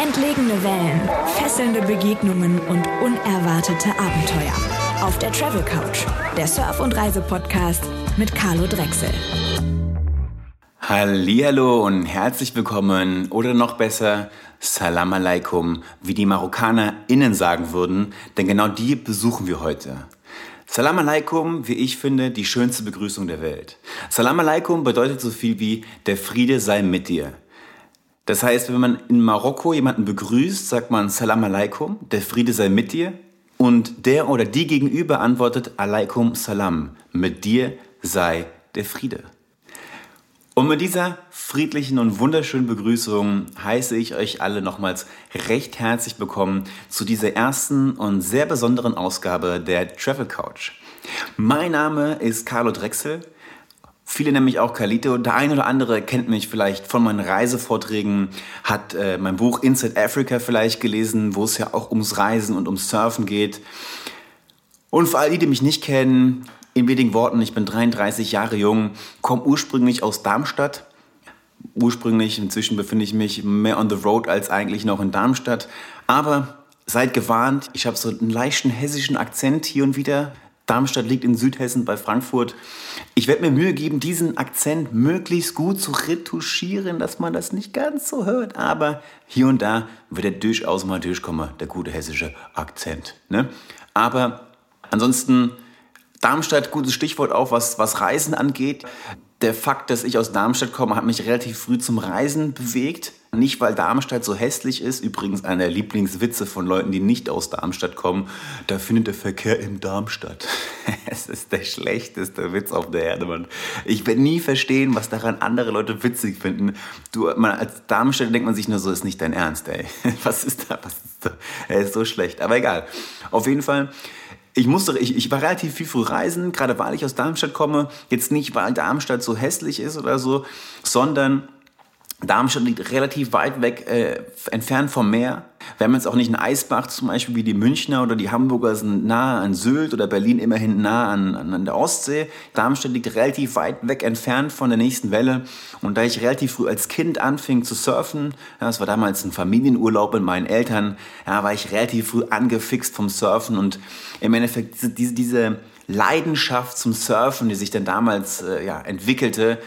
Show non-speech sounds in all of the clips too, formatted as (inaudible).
Entlegene Wellen, fesselnde Begegnungen und unerwartete Abenteuer. Auf der Travel Couch, der Surf- und Reise-Podcast mit Carlo Drechsel. Hallo und herzlich willkommen oder noch besser Salam alaikum, wie die MarokkanerInnen sagen würden, denn genau die besuchen wir heute. Salam alaikum, wie ich finde, die schönste Begrüßung der Welt. Salam alaikum bedeutet so viel wie der Friede sei mit dir. Das heißt, wenn man in Marokko jemanden begrüßt, sagt man Salam alaikum, der Friede sei mit dir. Und der oder die gegenüber antwortet Alaikum Salam, mit dir sei der Friede. Und mit dieser friedlichen und wunderschönen Begrüßung heiße ich euch alle nochmals recht herzlich willkommen zu dieser ersten und sehr besonderen Ausgabe der Travel Couch. Mein Name ist Carlo Drechsel. Viele mich auch Carlito. Der eine oder andere kennt mich vielleicht von meinen Reisevorträgen, hat äh, mein Buch Inside Africa vielleicht gelesen, wo es ja auch ums Reisen und ums Surfen geht. Und für all die, die mich nicht kennen, in wenigen Worten, ich bin 33 Jahre jung, komme ursprünglich aus Darmstadt. Ursprünglich, inzwischen befinde ich mich mehr on the road als eigentlich noch in Darmstadt. Aber seid gewarnt, ich habe so einen leichten hessischen Akzent hier und wieder. Darmstadt liegt in Südhessen bei Frankfurt. Ich werde mir Mühe geben, diesen Akzent möglichst gut zu retuschieren, dass man das nicht ganz so hört. Aber hier und da wird er durchaus mal durchkommen, der gute hessische Akzent. Ne? Aber ansonsten, Darmstadt, gutes Stichwort auch, was, was Reisen angeht. Der Fakt, dass ich aus Darmstadt komme, hat mich relativ früh zum Reisen bewegt. Nicht, weil Darmstadt so hässlich ist, übrigens einer der Lieblingswitze von Leuten, die nicht aus Darmstadt kommen, da findet der Verkehr in Darmstadt. (laughs) es ist der schlechteste Witz auf der Erde, Mann. Ich werde nie verstehen, was daran andere Leute witzig finden. Du, man, als Darmstadt denkt man sich nur so, ist nicht dein Ernst, ey. (laughs) Was ist da? Was ist da? Er ist so schlecht. Aber egal. Auf jeden Fall, ich musste, ich, ich war relativ viel früh reisen, gerade weil ich aus Darmstadt komme. Jetzt nicht, weil Darmstadt so hässlich ist oder so, sondern Darmstadt liegt relativ weit weg, äh, entfernt vom Meer. Wir haben jetzt auch nicht einen Eisbach zum Beispiel wie die Münchner oder die Hamburger sind nah an Sylt oder Berlin immerhin nah an, an, an der Ostsee. Darmstadt liegt relativ weit weg entfernt von der nächsten Welle. Und da ich relativ früh als Kind anfing zu surfen, ja, das war damals ein Familienurlaub mit meinen Eltern, ja, war ich relativ früh angefixt vom Surfen und im Endeffekt diese, diese, diese Leidenschaft zum Surfen, die sich dann damals äh, ja, entwickelte,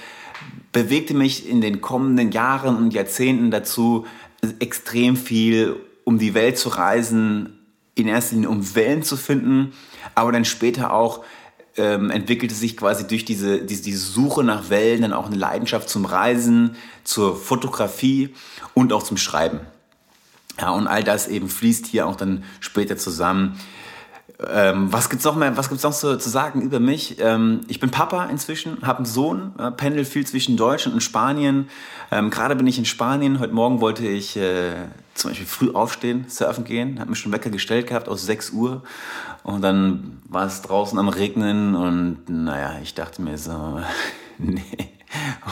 bewegte mich in den kommenden Jahren und Jahrzehnten dazu, extrem viel um die Welt zu reisen, in erster Linie um Wellen zu finden, aber dann später auch ähm, entwickelte sich quasi durch diese, diese, diese Suche nach Wellen dann auch eine Leidenschaft zum Reisen, zur Fotografie und auch zum Schreiben. Ja, und all das eben fließt hier auch dann später zusammen. Ähm, was gibt's noch mehr? Was gibt's noch so, zu sagen über mich? Ähm, ich bin Papa inzwischen, habe einen Sohn, äh, pendel viel zwischen Deutschland und Spanien. Ähm, Gerade bin ich in Spanien. Heute Morgen wollte ich äh, zum Beispiel früh aufstehen, surfen gehen. Habe mir schon Wecker gestellt gehabt aus 6 Uhr und dann war es draußen am Regnen und naja, ich dachte mir so, (laughs) nee.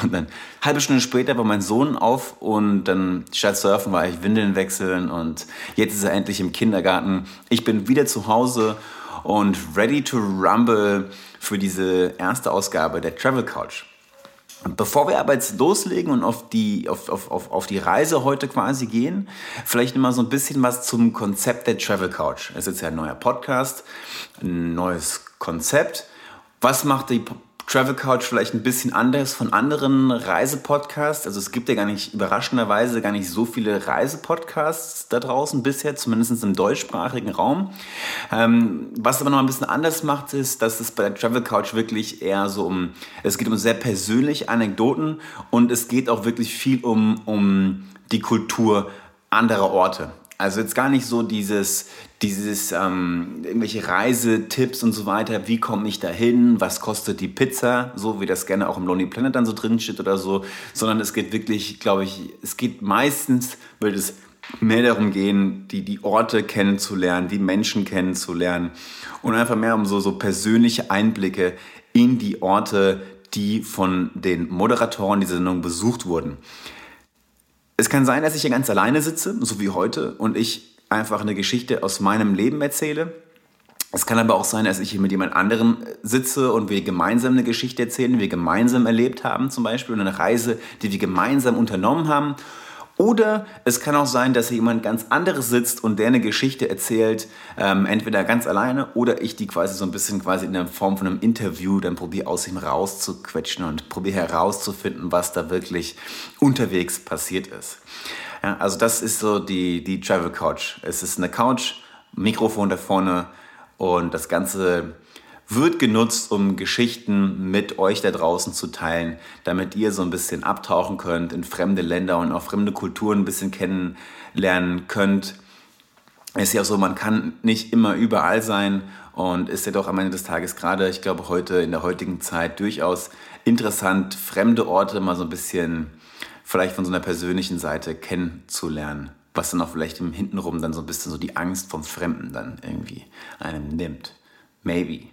Und dann halbe Stunde später war mein Sohn auf und dann statt surfen war ich Windeln wechseln und jetzt ist er endlich im Kindergarten. Ich bin wieder zu Hause und ready to rumble für diese erste Ausgabe der Travel Couch. Bevor wir aber jetzt loslegen und auf die, auf, auf, auf, auf die Reise heute quasi gehen, vielleicht mal so ein bisschen was zum Konzept der Travel Couch. Es ist ja ein neuer Podcast, ein neues Konzept. Was macht die Travel Couch vielleicht ein bisschen anders von anderen Reisepodcasts. Also es gibt ja gar nicht, überraschenderweise gar nicht so viele Reisepodcasts da draußen bisher, zumindest im deutschsprachigen Raum. Ähm, was aber noch ein bisschen anders macht, ist, dass es bei der Travel Couch wirklich eher so um, es geht um sehr persönliche Anekdoten und es geht auch wirklich viel um, um die Kultur anderer Orte. Also jetzt gar nicht so dieses, dieses ähm, irgendwelche Reisetipps und so weiter. Wie komme ich da hin? Was kostet die Pizza? So wie das gerne auch im Lonely Planet dann so drin steht oder so. Sondern es geht wirklich, glaube ich, es geht meistens, wird es mehr darum gehen, die, die Orte kennenzulernen, die Menschen kennenzulernen und einfach mehr um so, so persönliche Einblicke in die Orte, die von den Moderatoren dieser Sendung besucht wurden. Es kann sein, dass ich hier ganz alleine sitze, so wie heute, und ich einfach eine Geschichte aus meinem Leben erzähle. Es kann aber auch sein, dass ich hier mit jemand anderem sitze und wir gemeinsam eine Geschichte erzählen, die wir gemeinsam erlebt haben zum Beispiel, eine Reise, die wir gemeinsam unternommen haben. Oder es kann auch sein, dass hier jemand ganz anderes sitzt und der eine Geschichte erzählt, ähm, entweder ganz alleine oder ich die quasi so ein bisschen quasi in der Form von einem Interview dann probiere aus ihm rauszuquetschen und probiere herauszufinden, was da wirklich unterwegs passiert ist. Ja, also das ist so die, die Travel Couch. Es ist eine Couch, Mikrofon da vorne und das Ganze wird genutzt, um Geschichten mit euch da draußen zu teilen, damit ihr so ein bisschen abtauchen könnt in fremde Länder und auch fremde Kulturen ein bisschen kennenlernen könnt. Ist ja auch so, man kann nicht immer überall sein und ist ja doch am Ende des Tages gerade, ich glaube, heute in der heutigen Zeit durchaus interessant, fremde Orte mal so ein bisschen vielleicht von so einer persönlichen Seite kennenzulernen, was dann auch vielleicht im Hintenrum dann so ein bisschen so die Angst vom Fremden dann irgendwie einem nimmt. Maybe.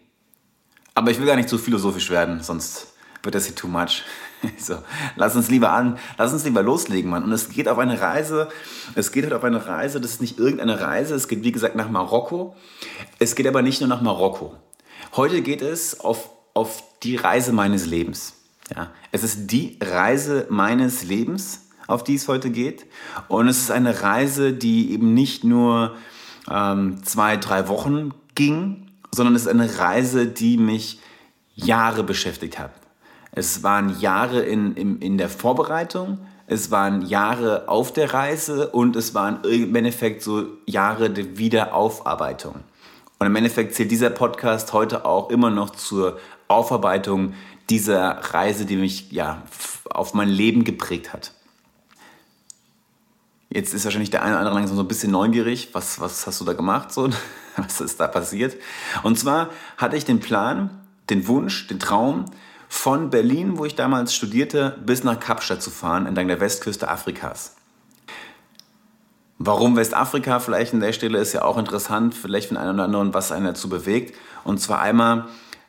Aber ich will gar nicht zu philosophisch werden, sonst wird das hier too much. (laughs) So, lass uns lieber an, lass uns lieber loslegen, Mann. Und es geht auf eine Reise, es geht halt auf eine Reise, das ist nicht irgendeine Reise, es geht wie gesagt nach Marokko. Es geht aber nicht nur nach Marokko. Heute geht es auf, auf die Reise meines Lebens. Ja, es ist die Reise meines Lebens, auf die es heute geht. Und es ist eine Reise, die eben nicht nur ähm, zwei, drei Wochen ging, sondern es ist eine Reise, die mich Jahre beschäftigt hat. Es waren Jahre in, in, in der Vorbereitung, es waren Jahre auf der Reise und es waren im Endeffekt so Jahre der Wiederaufarbeitung. Und im Endeffekt zählt dieser Podcast heute auch immer noch zur Aufarbeitung dieser Reise, die mich ja auf mein Leben geprägt hat. Jetzt ist wahrscheinlich der eine oder andere langsam so ein bisschen neugierig. Was, was hast du da gemacht? So? (laughs) Was ist da passiert? Und zwar hatte ich den Plan, den Wunsch, den Traum, von Berlin, wo ich damals studierte, bis nach Kapstadt zu fahren, entlang der Westküste Afrikas. Warum Westafrika vielleicht an der Stelle ist ja auch interessant, vielleicht für den einen oder anderen, was einen dazu bewegt. Und zwar einmal,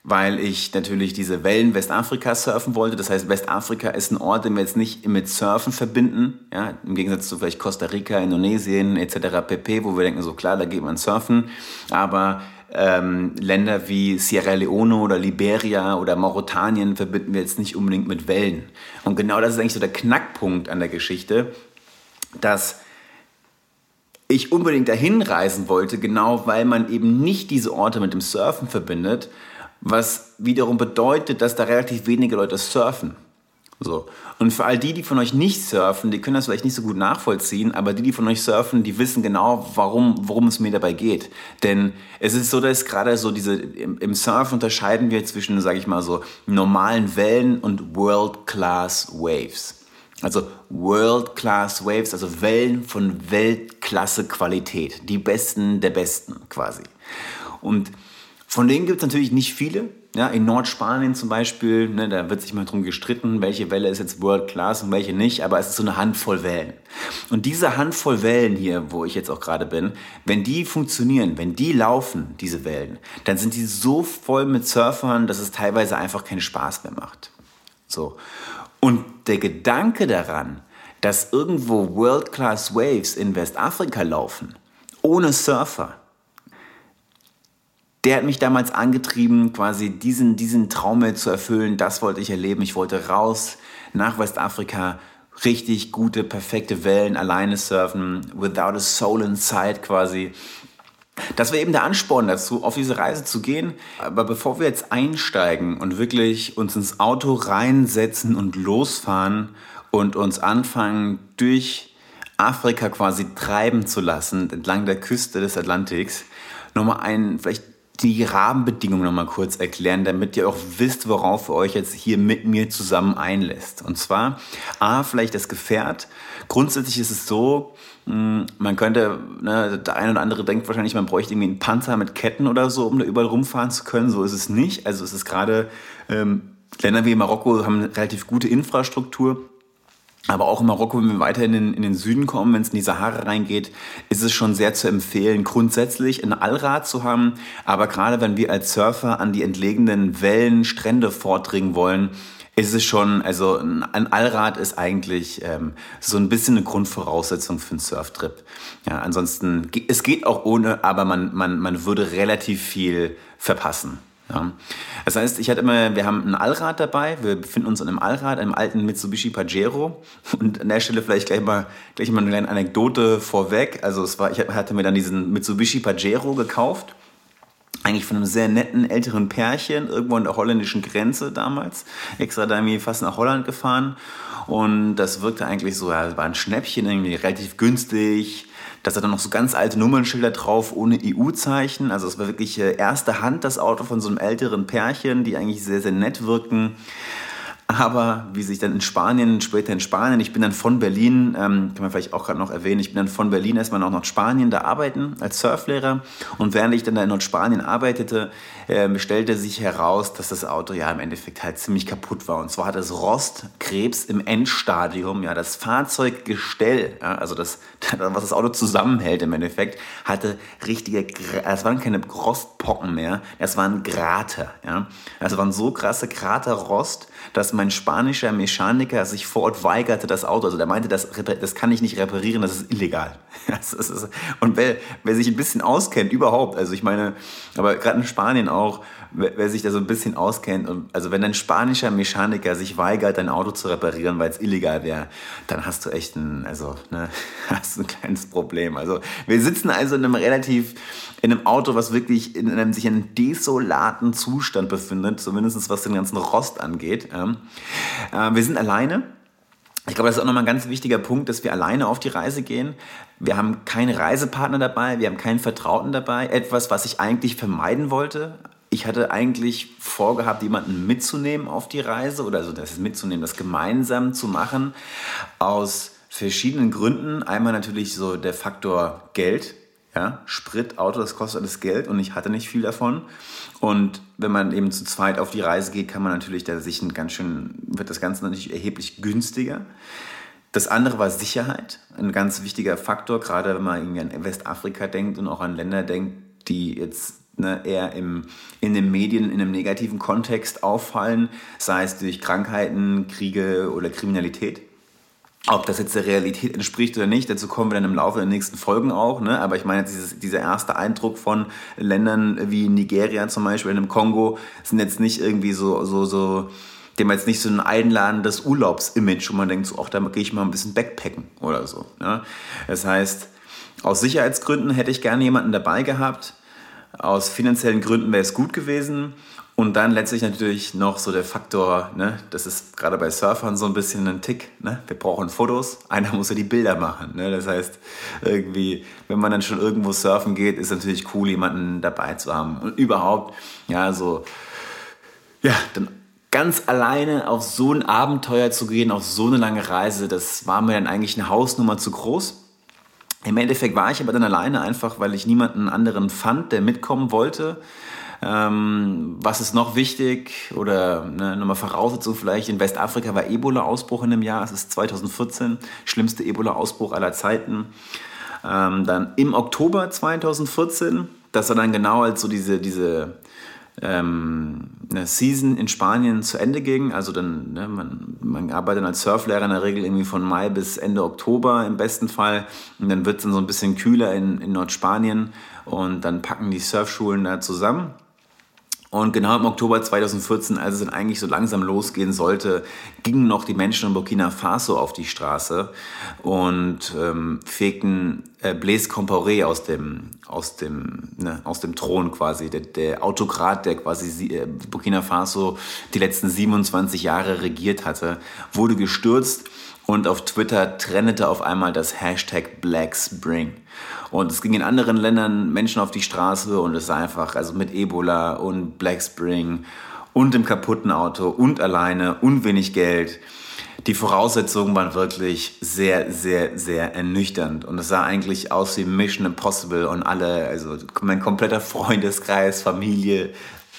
weil ich natürlich diese Wellen Westafrikas surfen wollte. Das heißt, Westafrika ist ein Ort, den wir jetzt nicht mit Surfen verbinden, ja, im Gegensatz zu vielleicht Costa Rica, Indonesien etc. pp., wo wir denken, so klar, da geht man surfen, aber ähm, Länder wie Sierra Leone oder Liberia oder Mauretanien verbinden wir jetzt nicht unbedingt mit Wellen. Und genau das ist eigentlich so der Knackpunkt an der Geschichte, dass ich unbedingt dahin reisen wollte, genau weil man eben nicht diese Orte mit dem Surfen verbindet, was wiederum bedeutet, dass da relativ wenige Leute surfen. So. Und für all die, die von euch nicht surfen, die können das vielleicht nicht so gut nachvollziehen, aber die, die von euch surfen, die wissen genau, warum, worum es mir dabei geht. Denn es ist so, dass gerade so diese, im, Surf unterscheiden wir zwischen, sage ich mal so, normalen Wellen und World-Class Waves. Also World-Class Waves, also Wellen von Weltklasse-Qualität. Die besten der besten quasi. Und von denen gibt es natürlich nicht viele. Ja, in Nordspanien zum Beispiel, ne, da wird sich mal drum gestritten, welche Welle ist jetzt World Class und welche nicht, aber es ist so eine Handvoll Wellen. Und diese Handvoll Wellen hier, wo ich jetzt auch gerade bin, wenn die funktionieren, wenn die laufen, diese Wellen, dann sind die so voll mit Surfern, dass es teilweise einfach keinen Spaß mehr macht. So. Und der Gedanke daran, dass irgendwo World Class Waves in Westafrika laufen, ohne Surfer, der hat mich damals angetrieben, quasi diesen, diesen Traum zu erfüllen. Das wollte ich erleben. Ich wollte raus nach Westafrika, richtig gute, perfekte Wellen alleine surfen, without a soul inside quasi. Das war eben der Ansporn dazu, auf diese Reise zu gehen. Aber bevor wir jetzt einsteigen und wirklich uns ins Auto reinsetzen und losfahren und uns anfangen, durch Afrika quasi treiben zu lassen, entlang der Küste des Atlantiks, nochmal einen vielleicht die Rahmenbedingungen nochmal kurz erklären, damit ihr auch wisst, worauf ihr euch jetzt hier mit mir zusammen einlässt. Und zwar, A, vielleicht das Gefährt. Grundsätzlich ist es so, hm, man könnte, ne, der eine oder andere denkt wahrscheinlich, man bräuchte irgendwie einen Panzer mit Ketten oder so, um da überall rumfahren zu können. So ist es nicht. Also es ist gerade, ähm, Länder wie Marokko haben eine relativ gute Infrastruktur aber auch in Marokko, wenn wir weiter in den, in den Süden kommen, wenn es in die Sahara reingeht, ist es schon sehr zu empfehlen, grundsätzlich ein Allrad zu haben. Aber gerade wenn wir als Surfer an die entlegenen Wellen, Strände vordringen wollen, ist es schon, also ein Allrad ist eigentlich ähm, so ein bisschen eine Grundvoraussetzung für einen Surftrip. Ja, ansonsten, es geht auch ohne, aber man, man, man würde relativ viel verpassen. Ja. Das heißt, ich hatte immer, wir haben ein Allrad dabei, wir befinden uns in einem Allrad, einem alten Mitsubishi Pajero. Und an der Stelle vielleicht gleich mal, gleich mal eine kleine Anekdote vorweg. Also es war, ich hatte mir dann diesen Mitsubishi Pajero gekauft. Eigentlich von einem sehr netten älteren Pärchen, irgendwo an der holländischen Grenze damals. Extra da irgendwie fast nach Holland gefahren. Und das wirkte eigentlich so, ja, war ein Schnäppchen, irgendwie relativ günstig das hat dann noch so ganz alte Nummernschilder drauf ohne EU-Zeichen. Also es war wirklich äh, erste Hand das Auto von so einem älteren Pärchen, die eigentlich sehr, sehr nett wirken. Aber wie sich dann in Spanien, später in Spanien, ich bin dann von Berlin, ähm, kann man vielleicht auch gerade noch erwähnen, ich bin dann von Berlin erstmal noch nach Spanien da arbeiten als Surflehrer. Und während ich dann da in Nordspanien arbeitete, äh, stellte sich heraus, dass das Auto ja im Endeffekt halt ziemlich kaputt war. Und zwar hat es Rostkrebs im Endstadium, ja, das Fahrzeuggestell, ja, also das, (laughs) was das Auto zusammenhält im Endeffekt, hatte richtige, es waren keine Rostpocken mehr, es waren Grater, ja. Also waren so krasse Kraterrost, dass mein spanischer Mechaniker sich vor Ort weigerte, das Auto, also der meinte, das, das kann ich nicht reparieren, das ist illegal. (laughs) Und wer, wer sich ein bisschen auskennt, überhaupt, also ich meine, aber gerade in Spanien auch, wer, wer, sich da so ein bisschen auskennt, und, also wenn ein spanischer Mechaniker sich weigert, dein Auto zu reparieren, weil es illegal wäre, dann hast du echt ein, also, ne, (laughs) hast ein kleines Problem. Also wir sitzen also in einem relativ, in einem Auto, was wirklich in einem sich in einem desolaten Zustand befindet, zumindest was den ganzen Rost angeht. Ja. Äh, wir sind alleine. Ich glaube, das ist auch nochmal ein ganz wichtiger Punkt, dass wir alleine auf die Reise gehen. Wir haben keinen Reisepartner dabei, wir haben keinen Vertrauten dabei. Etwas, was ich eigentlich vermeiden wollte. Ich hatte eigentlich vorgehabt, jemanden mitzunehmen auf die Reise oder also das mitzunehmen, das gemeinsam zu machen, aus verschiedenen Gründen. Einmal natürlich so der Faktor Geld. Ja, Sprit, Auto, das kostet alles Geld und ich hatte nicht viel davon. Und wenn man eben zu zweit auf die Reise geht, kann man natürlich da sich ein ganz schön, wird das Ganze natürlich erheblich günstiger. Das andere war Sicherheit, ein ganz wichtiger Faktor, gerade wenn man irgendwie an Westafrika denkt und auch an Länder denkt, die jetzt ne, eher im, in den Medien in einem negativen Kontext auffallen, sei es durch Krankheiten, Kriege oder Kriminalität. Ob das jetzt der Realität entspricht oder nicht, dazu kommen wir dann im Laufe der nächsten Folgen auch. Ne? Aber ich meine, dieses, dieser erste Eindruck von Ländern wie Nigeria zum Beispiel, in dem Kongo, sind jetzt nicht irgendwie so, so, so, dem jetzt nicht so ein einladendes Urlaubsimage, wo man denkt, so, ach, da gehe ich mal ein bisschen backpacken oder so. Ne? Das heißt, aus Sicherheitsgründen hätte ich gerne jemanden dabei gehabt. Aus finanziellen Gründen wäre es gut gewesen. Und dann letztlich natürlich noch so der Faktor, ne, das ist gerade bei Surfern so ein bisschen ein Tick, ne? wir brauchen Fotos, einer muss ja die Bilder machen. Ne? Das heißt, irgendwie, wenn man dann schon irgendwo surfen geht, ist natürlich cool, jemanden dabei zu haben. Und überhaupt, ja, so, ja, dann ganz alleine auf so ein Abenteuer zu gehen, auf so eine lange Reise, das war mir dann eigentlich eine Hausnummer zu groß. Im Endeffekt war ich aber dann alleine einfach, weil ich niemanden anderen fand, der mitkommen wollte. Ähm, was ist noch wichtig oder ne, nochmal Voraussetzung vielleicht, in Westafrika war Ebola-Ausbruch in dem Jahr, es ist 2014, schlimmste Ebola-Ausbruch aller Zeiten. Ähm, dann im Oktober 2014, das war dann genau als so diese, diese ähm, eine Season in Spanien zu Ende ging. Also dann, ne, man, man arbeitet als Surflehrer in der Regel irgendwie von Mai bis Ende Oktober im besten Fall. Und dann wird es dann so ein bisschen kühler in, in Nordspanien und dann packen die Surfschulen da zusammen. Und genau im Oktober 2014, als es dann eigentlich so langsam losgehen sollte, gingen noch die Menschen in Burkina Faso auf die Straße und ähm, fegten äh, Blaise Compaoré aus dem, aus dem, ne, aus dem Thron quasi. Der, der Autokrat, der quasi äh, Burkina Faso die letzten 27 Jahre regiert hatte, wurde gestürzt und auf Twitter trennete auf einmal das Hashtag Black Spring. Und es ging in anderen Ländern Menschen auf die Straße und es war einfach, also mit Ebola und Black Spring und dem kaputten Auto und alleine und wenig Geld. Die Voraussetzungen waren wirklich sehr, sehr, sehr ernüchternd. Und es sah eigentlich aus wie Mission Impossible und alle, also mein kompletter Freundeskreis, Familie,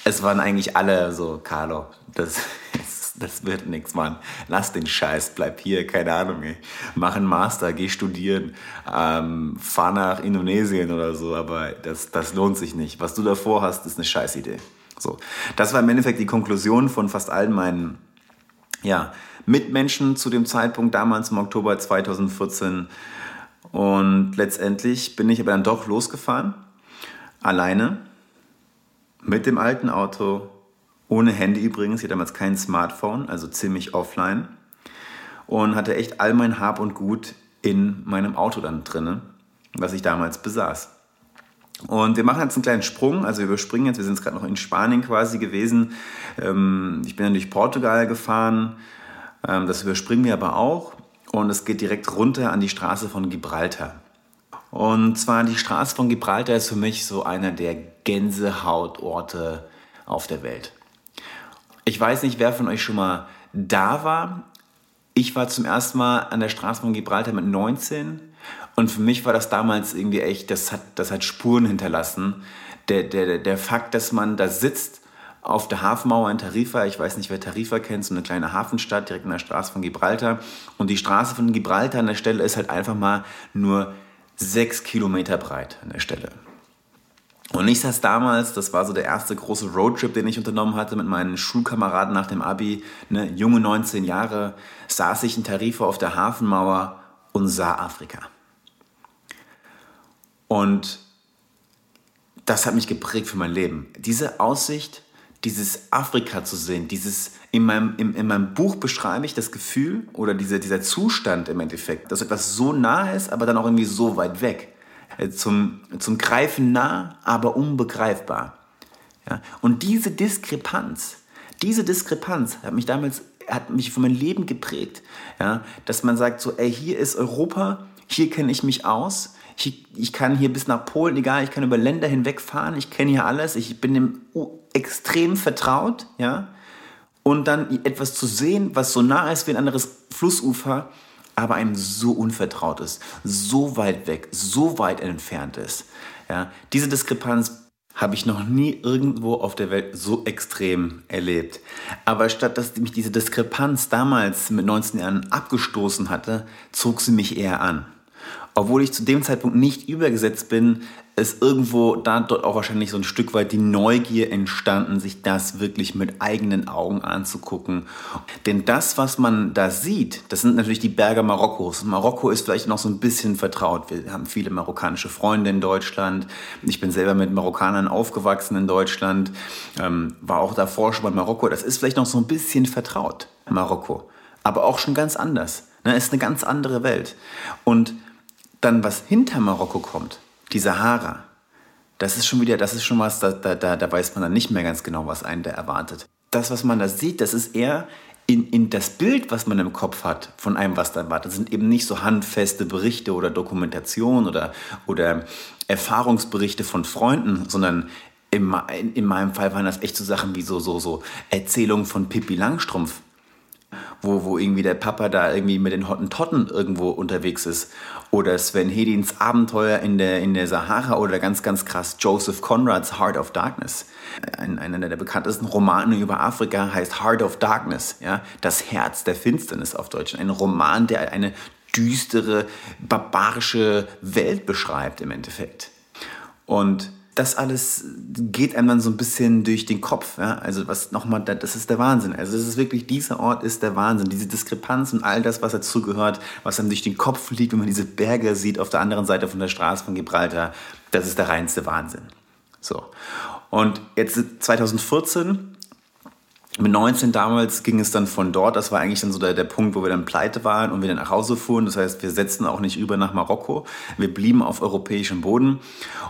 es waren eigentlich alle so, Carlo, das (laughs) das wird nichts, Mann. Lass den Scheiß, bleib hier, keine Ahnung, ey. Mach einen Master, geh studieren, ähm, fahr nach Indonesien oder so, aber das, das lohnt sich nicht. Was du davor hast, ist eine Scheißidee. So. Das war im Endeffekt die Konklusion von fast allen meinen, ja, Mitmenschen zu dem Zeitpunkt damals im Oktober 2014. Und letztendlich bin ich aber dann doch losgefahren, alleine mit dem alten Auto, ohne Handy übrigens, ich hatte damals kein Smartphone, also ziemlich offline und hatte echt all mein Hab und Gut in meinem Auto dann drinne, was ich damals besaß. Und wir machen jetzt einen kleinen Sprung, also wir überspringen jetzt, wir sind gerade noch in Spanien quasi gewesen. Ähm, ich bin dann durch Portugal gefahren, ähm, das überspringen wir aber auch und es geht direkt runter an die Straße von Gibraltar. Und zwar die Straße von Gibraltar ist für mich so einer der Gänsehautorte auf der Welt. Ich weiß nicht, wer von euch schon mal da war. Ich war zum ersten Mal an der Straße von Gibraltar mit 19 und für mich war das damals irgendwie echt, das hat, das hat Spuren hinterlassen. Der, der, der Fakt, dass man da sitzt auf der Hafenmauer in Tarifa, ich weiß nicht, wer Tarifa kennt, so eine kleine Hafenstadt direkt an der Straße von Gibraltar. Und die Straße von Gibraltar an der Stelle ist halt einfach mal nur sechs Kilometer breit an der Stelle. Und ich saß damals, das war so der erste große Roadtrip, den ich unternommen hatte mit meinen Schulkameraden nach dem Abi, ne, junge 19 Jahre, saß ich in Tarifa auf der Hafenmauer und sah Afrika. Und das hat mich geprägt für mein Leben. Diese Aussicht, dieses Afrika zu sehen, dieses in meinem, in, in meinem Buch beschreibe ich das Gefühl oder diese, dieser Zustand im Endeffekt, dass etwas so nah ist, aber dann auch irgendwie so weit weg. Äh, zum, zum Greifen nah, aber unbegreifbar. Ja? Und diese Diskrepanz, diese Diskrepanz hat mich damals, hat mich für mein Leben geprägt. Ja? Dass man sagt so, ey, hier ist Europa, hier kenne ich mich aus, ich, ich kann hier bis nach Polen, egal, ich kann über Länder hinweg fahren, ich kenne hier alles, ich bin dem extrem vertraut, ja. Und dann etwas zu sehen, was so nah ist wie ein anderes Flussufer, aber einem so unvertraut ist, so weit weg, so weit entfernt ist. Ja, diese Diskrepanz habe ich noch nie irgendwo auf der Welt so extrem erlebt. Aber statt dass mich diese Diskrepanz damals mit 19 Jahren abgestoßen hatte, zog sie mich eher an obwohl ich zu dem Zeitpunkt nicht übergesetzt bin, ist irgendwo da dort auch wahrscheinlich so ein Stück weit die Neugier entstanden, sich das wirklich mit eigenen Augen anzugucken. Denn das, was man da sieht, das sind natürlich die Berge Marokkos. Marokko ist vielleicht noch so ein bisschen vertraut. Wir haben viele marokkanische Freunde in Deutschland. Ich bin selber mit Marokkanern aufgewachsen in Deutschland, ähm, war auch davor schon in Marokko. Das ist vielleicht noch so ein bisschen vertraut, Marokko. Aber auch schon ganz anders. Ne? Ist eine ganz andere Welt. Und dann, was hinter Marokko kommt, die Sahara, das ist schon wieder, das ist schon was, da, da, da weiß man dann nicht mehr ganz genau, was einen da erwartet. Das, was man da sieht, das ist eher in, in das Bild, was man im Kopf hat von einem, was da erwartet, sind eben nicht so handfeste Berichte oder Dokumentation oder, oder Erfahrungsberichte von Freunden, sondern in, in meinem Fall waren das echt so Sachen wie so, so, so Erzählungen von Pippi Langstrumpf wo, wo irgendwie der Papa da irgendwie mit den Hottentotten irgendwo unterwegs ist. Oder Sven Hedins Abenteuer in der, in der Sahara oder ganz, ganz krass Joseph Conrads Heart of Darkness. Ein, einer der bekanntesten Romane über Afrika heißt Heart of Darkness, ja, das Herz der Finsternis auf Deutsch. Ein Roman, der eine düstere, barbarische Welt beschreibt im Endeffekt. Und das alles geht einem dann so ein bisschen durch den Kopf. Ja? Also was nochmal, das ist der Wahnsinn. Also das ist wirklich, dieser Ort ist der Wahnsinn. Diese Diskrepanz und all das, was dazugehört, was einem durch den Kopf liegt, wenn man diese Berge sieht auf der anderen Seite von der Straße von Gibraltar, das ist der reinste Wahnsinn. So. Und jetzt 2014 mit 19 damals ging es dann von dort, das war eigentlich dann so der, der Punkt, wo wir dann pleite waren und wir dann nach Hause fuhren. Das heißt, wir setzten auch nicht über nach Marokko. Wir blieben auf europäischem Boden.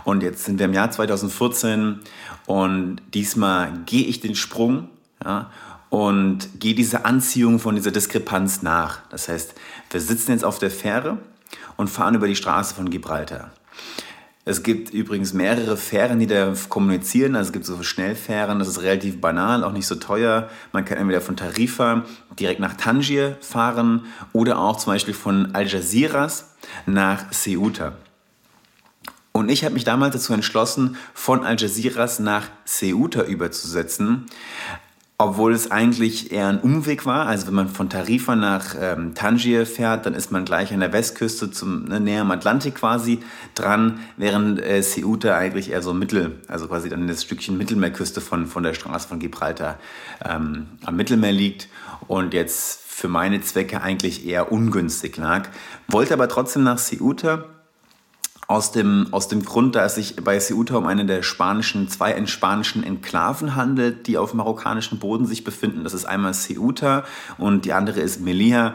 Und jetzt sind wir im Jahr 2014 und diesmal gehe ich den Sprung ja, und gehe diese Anziehung von dieser Diskrepanz nach. Das heißt, wir sitzen jetzt auf der Fähre und fahren über die Straße von Gibraltar. Es gibt übrigens mehrere Fähren, die da kommunizieren. Also es gibt so Schnellfähren, das ist relativ banal, auch nicht so teuer. Man kann entweder von Tarifa direkt nach Tangier fahren oder auch zum Beispiel von Algeciras nach Ceuta. Und ich habe mich damals dazu entschlossen, von Algeciras nach Ceuta überzusetzen obwohl es eigentlich eher ein Umweg war. Also wenn man von Tarifa nach ähm, Tangier fährt, dann ist man gleich an der Westküste zum ne, näher am Atlantik quasi dran, während äh, Ceuta eigentlich eher so mittel, also quasi dann das Stückchen Mittelmeerküste von, von der Straße von Gibraltar ähm, am Mittelmeer liegt und jetzt für meine Zwecke eigentlich eher ungünstig lag. Wollte aber trotzdem nach Ceuta Aus dem, aus dem Grund, da es sich bei Ceuta um eine der spanischen, zwei spanischen Enklaven handelt, die auf marokkanischem Boden sich befinden. Das ist einmal Ceuta und die andere ist Melilla.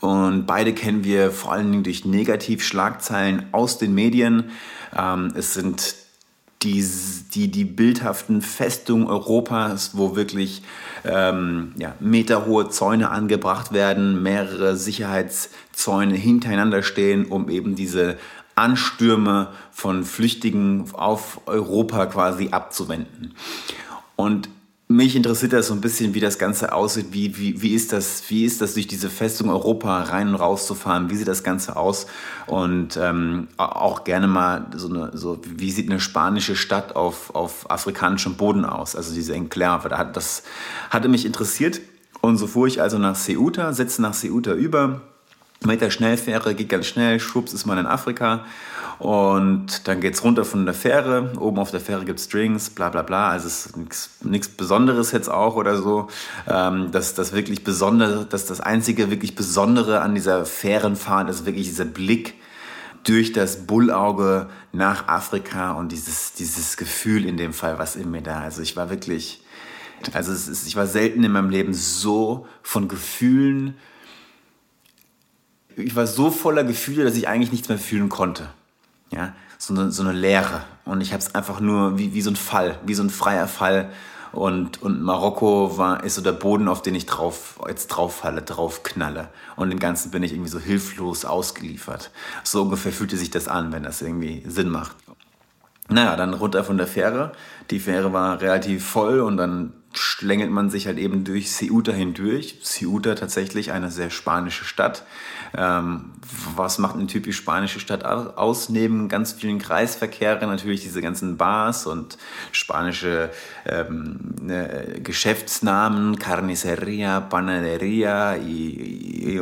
Und beide kennen wir vor allen Dingen durch Negativschlagzeilen aus den Medien. Ähm, es sind die, die, die bildhaften Festungen Europas, wo wirklich ähm, ja, meterhohe Zäune angebracht werden, mehrere Sicherheitszäune hintereinander stehen, um eben diese Anstürme von Flüchtigen auf Europa quasi abzuwenden. Und mich interessiert das so ein bisschen, wie das Ganze aussieht. Wie, wie, wie, ist das, wie ist das, durch diese Festung Europa rein und raus zu fahren? Wie sieht das Ganze aus? Und ähm, auch gerne mal so eine, so, wie sieht eine spanische Stadt auf, auf afrikanischem Boden aus? Also diese Enklave. Das hatte mich interessiert. Und so fuhr ich also nach Ceuta, setze nach Ceuta über mit der Schnellfähre geht ganz schnell, schwupps ist man in Afrika und dann geht es runter von der Fähre. Oben auf der Fähre gibt es Drinks, bla bla bla. Also es ist nichts Besonderes jetzt auch oder so. Ähm, das, das wirklich Besondere, das, das einzige wirklich Besondere an dieser Fährenfahrt ist wirklich dieser Blick durch das Bullauge nach Afrika und dieses, dieses Gefühl in dem Fall, was in mir da. Also ich war wirklich, also ist, ich war selten in meinem Leben so von Gefühlen ich war so voller Gefühle, dass ich eigentlich nichts mehr fühlen konnte. Ja, so eine, so eine Leere. Und ich habe es einfach nur wie, wie so ein Fall, wie so ein freier Fall. Und, und Marokko war, ist so der Boden, auf den ich drauf, jetzt drauf falle, drauf knalle. Und im Ganzen bin ich irgendwie so hilflos ausgeliefert. So ungefähr fühlte sich das an, wenn das irgendwie Sinn macht. Naja, dann runter von der Fähre. Die Fähre war relativ voll und dann schlängelt man sich halt eben durch Ceuta hindurch. Ceuta tatsächlich eine sehr spanische Stadt. Ähm, was macht eine typisch spanische Stadt aus? Neben ganz vielen Kreisverkehren natürlich diese ganzen Bars und spanische ähm, ne, Geschäftsnamen, Carniceria, Panaderia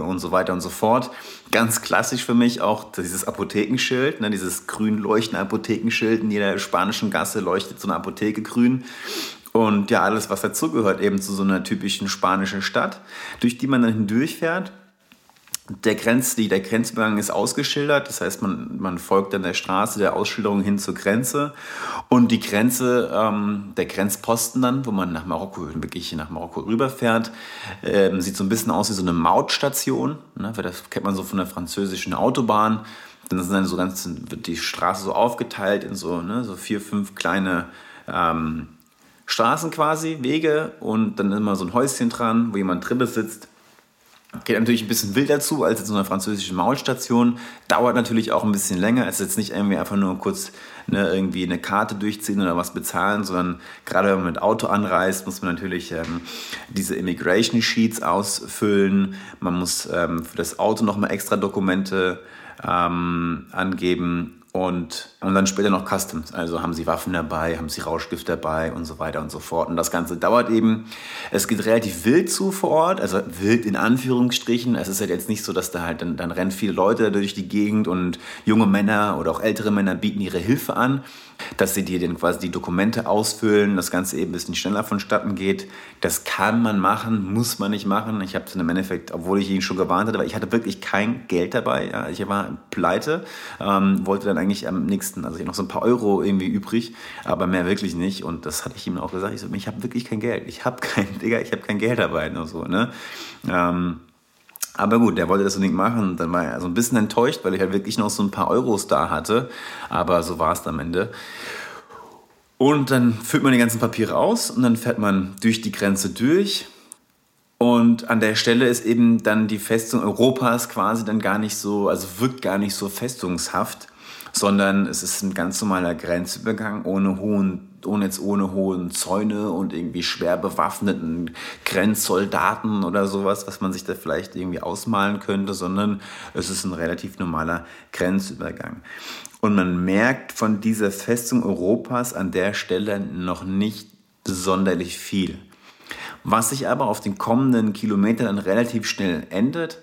und so weiter und so fort. Ganz klassisch für mich auch dieses Apothekenschild, ne, dieses grün leuchtende Apothekenschild. In jeder spanischen Gasse leuchtet so eine Apotheke grün. Und ja, alles, was dazugehört, eben zu so einer typischen spanischen Stadt, durch die man dann hindurchfährt. Der, Grenz, die, der Grenzübergang ist ausgeschildert, das heißt, man, man folgt dann der Straße, der Ausschilderung hin zur Grenze. Und die Grenze, ähm, der Grenzposten dann, wo man nach Marokko, wirklich nach Marokko rüberfährt, ähm, sieht so ein bisschen aus wie so eine Mautstation. Ne? Das kennt man so von der französischen Autobahn. Dann sind dann so ganz, wird die Straße so aufgeteilt in so, ne, so vier, fünf kleine ähm, Straßen quasi, Wege und dann immer so ein Häuschen dran, wo jemand drin sitzt. Geht natürlich ein bisschen wilder zu als in so einer französischen Maulstation. Dauert natürlich auch ein bisschen länger. Es ist jetzt nicht irgendwie einfach nur kurz ne, irgendwie eine Karte durchziehen oder was bezahlen, sondern gerade wenn man mit Auto anreist, muss man natürlich ähm, diese Immigration Sheets ausfüllen. Man muss ähm, für das Auto nochmal extra Dokumente ähm, angeben und, und dann später noch Customs. Also haben sie Waffen dabei, haben sie Rauschgift dabei und so weiter und so fort. Und das Ganze dauert eben, es geht relativ wild zu vor Ort, also wild in Anführungsstrichen. Es ist halt jetzt nicht so, dass da halt, dann, dann rennen viele Leute durch die Gegend und junge Männer oder auch ältere Männer bieten ihre Hilfe an dass sie dir dann quasi die Dokumente ausfüllen, das Ganze eben ein bisschen schneller vonstatten geht. Das kann man machen, muss man nicht machen. Ich habe es im Endeffekt, obwohl ich ihn schon gewarnt hatte, weil ich hatte wirklich kein Geld dabei. Ja, ich war pleite, ähm, wollte dann eigentlich am nächsten, also ich noch so ein paar Euro irgendwie übrig, aber mehr wirklich nicht. Und das hatte ich ihm auch gesagt. Ich so, ich habe wirklich kein Geld. Ich habe kein, (laughs) Digga, ich habe kein Geld dabei. Nur so, ne? Ähm, aber gut, der wollte das unbedingt machen. Dann war er so ein bisschen enttäuscht, weil ich halt wirklich noch so ein paar Euros da hatte. Aber so war es am Ende. Und dann füllt man die ganzen Papiere aus und dann fährt man durch die Grenze durch. Und an der Stelle ist eben dann die Festung Europas quasi dann gar nicht so, also wirkt gar nicht so festungshaft, sondern es ist ein ganz normaler Grenzübergang ohne hohen ohne jetzt ohne hohen Zäune und irgendwie schwer bewaffneten Grenzsoldaten oder sowas, was man sich da vielleicht irgendwie ausmalen könnte, sondern es ist ein relativ normaler Grenzübergang. Und man merkt von dieser Festung Europas an der Stelle noch nicht sonderlich viel. Was sich aber auf den kommenden Kilometern relativ schnell ändert,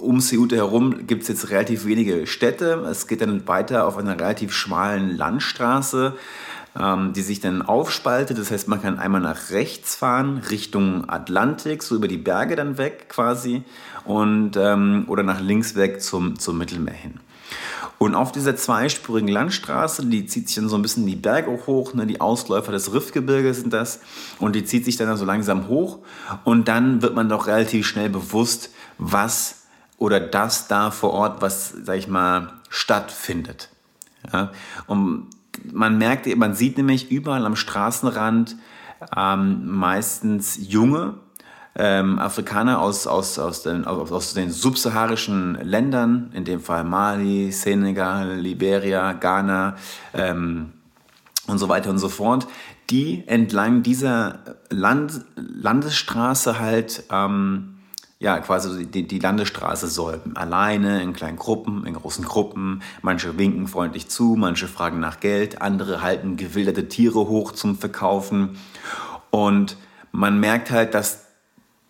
um Ceuta herum gibt es jetzt relativ wenige Städte. Es geht dann weiter auf einer relativ schmalen Landstraße, ähm, die sich dann aufspaltet. Das heißt, man kann einmal nach rechts fahren, Richtung Atlantik, so über die Berge dann weg quasi, und, ähm, oder nach links weg zum, zum Mittelmeer hin. Und auf dieser zweispurigen Landstraße, die zieht sich dann so ein bisschen die Berge hoch, ne, die Ausläufer des Riftgebirges sind das, und die zieht sich dann so langsam hoch. Und dann wird man doch relativ schnell bewusst, was oder das da vor Ort, was, sag ich mal, stattfindet. Ja? Und man merkt, man sieht nämlich überall am Straßenrand ähm, meistens junge ähm, Afrikaner aus, aus, aus, den, aus, aus den subsaharischen Ländern, in dem Fall Mali, Senegal, Liberia, Ghana ähm, und so weiter und so fort, die entlang dieser Land, Landesstraße halt ähm, ja, quasi die, die Landesstraße säuben. Alleine, in kleinen Gruppen, in großen Gruppen. Manche winken freundlich zu, manche fragen nach Geld, andere halten gewilderte Tiere hoch zum Verkaufen. Und man merkt halt, dass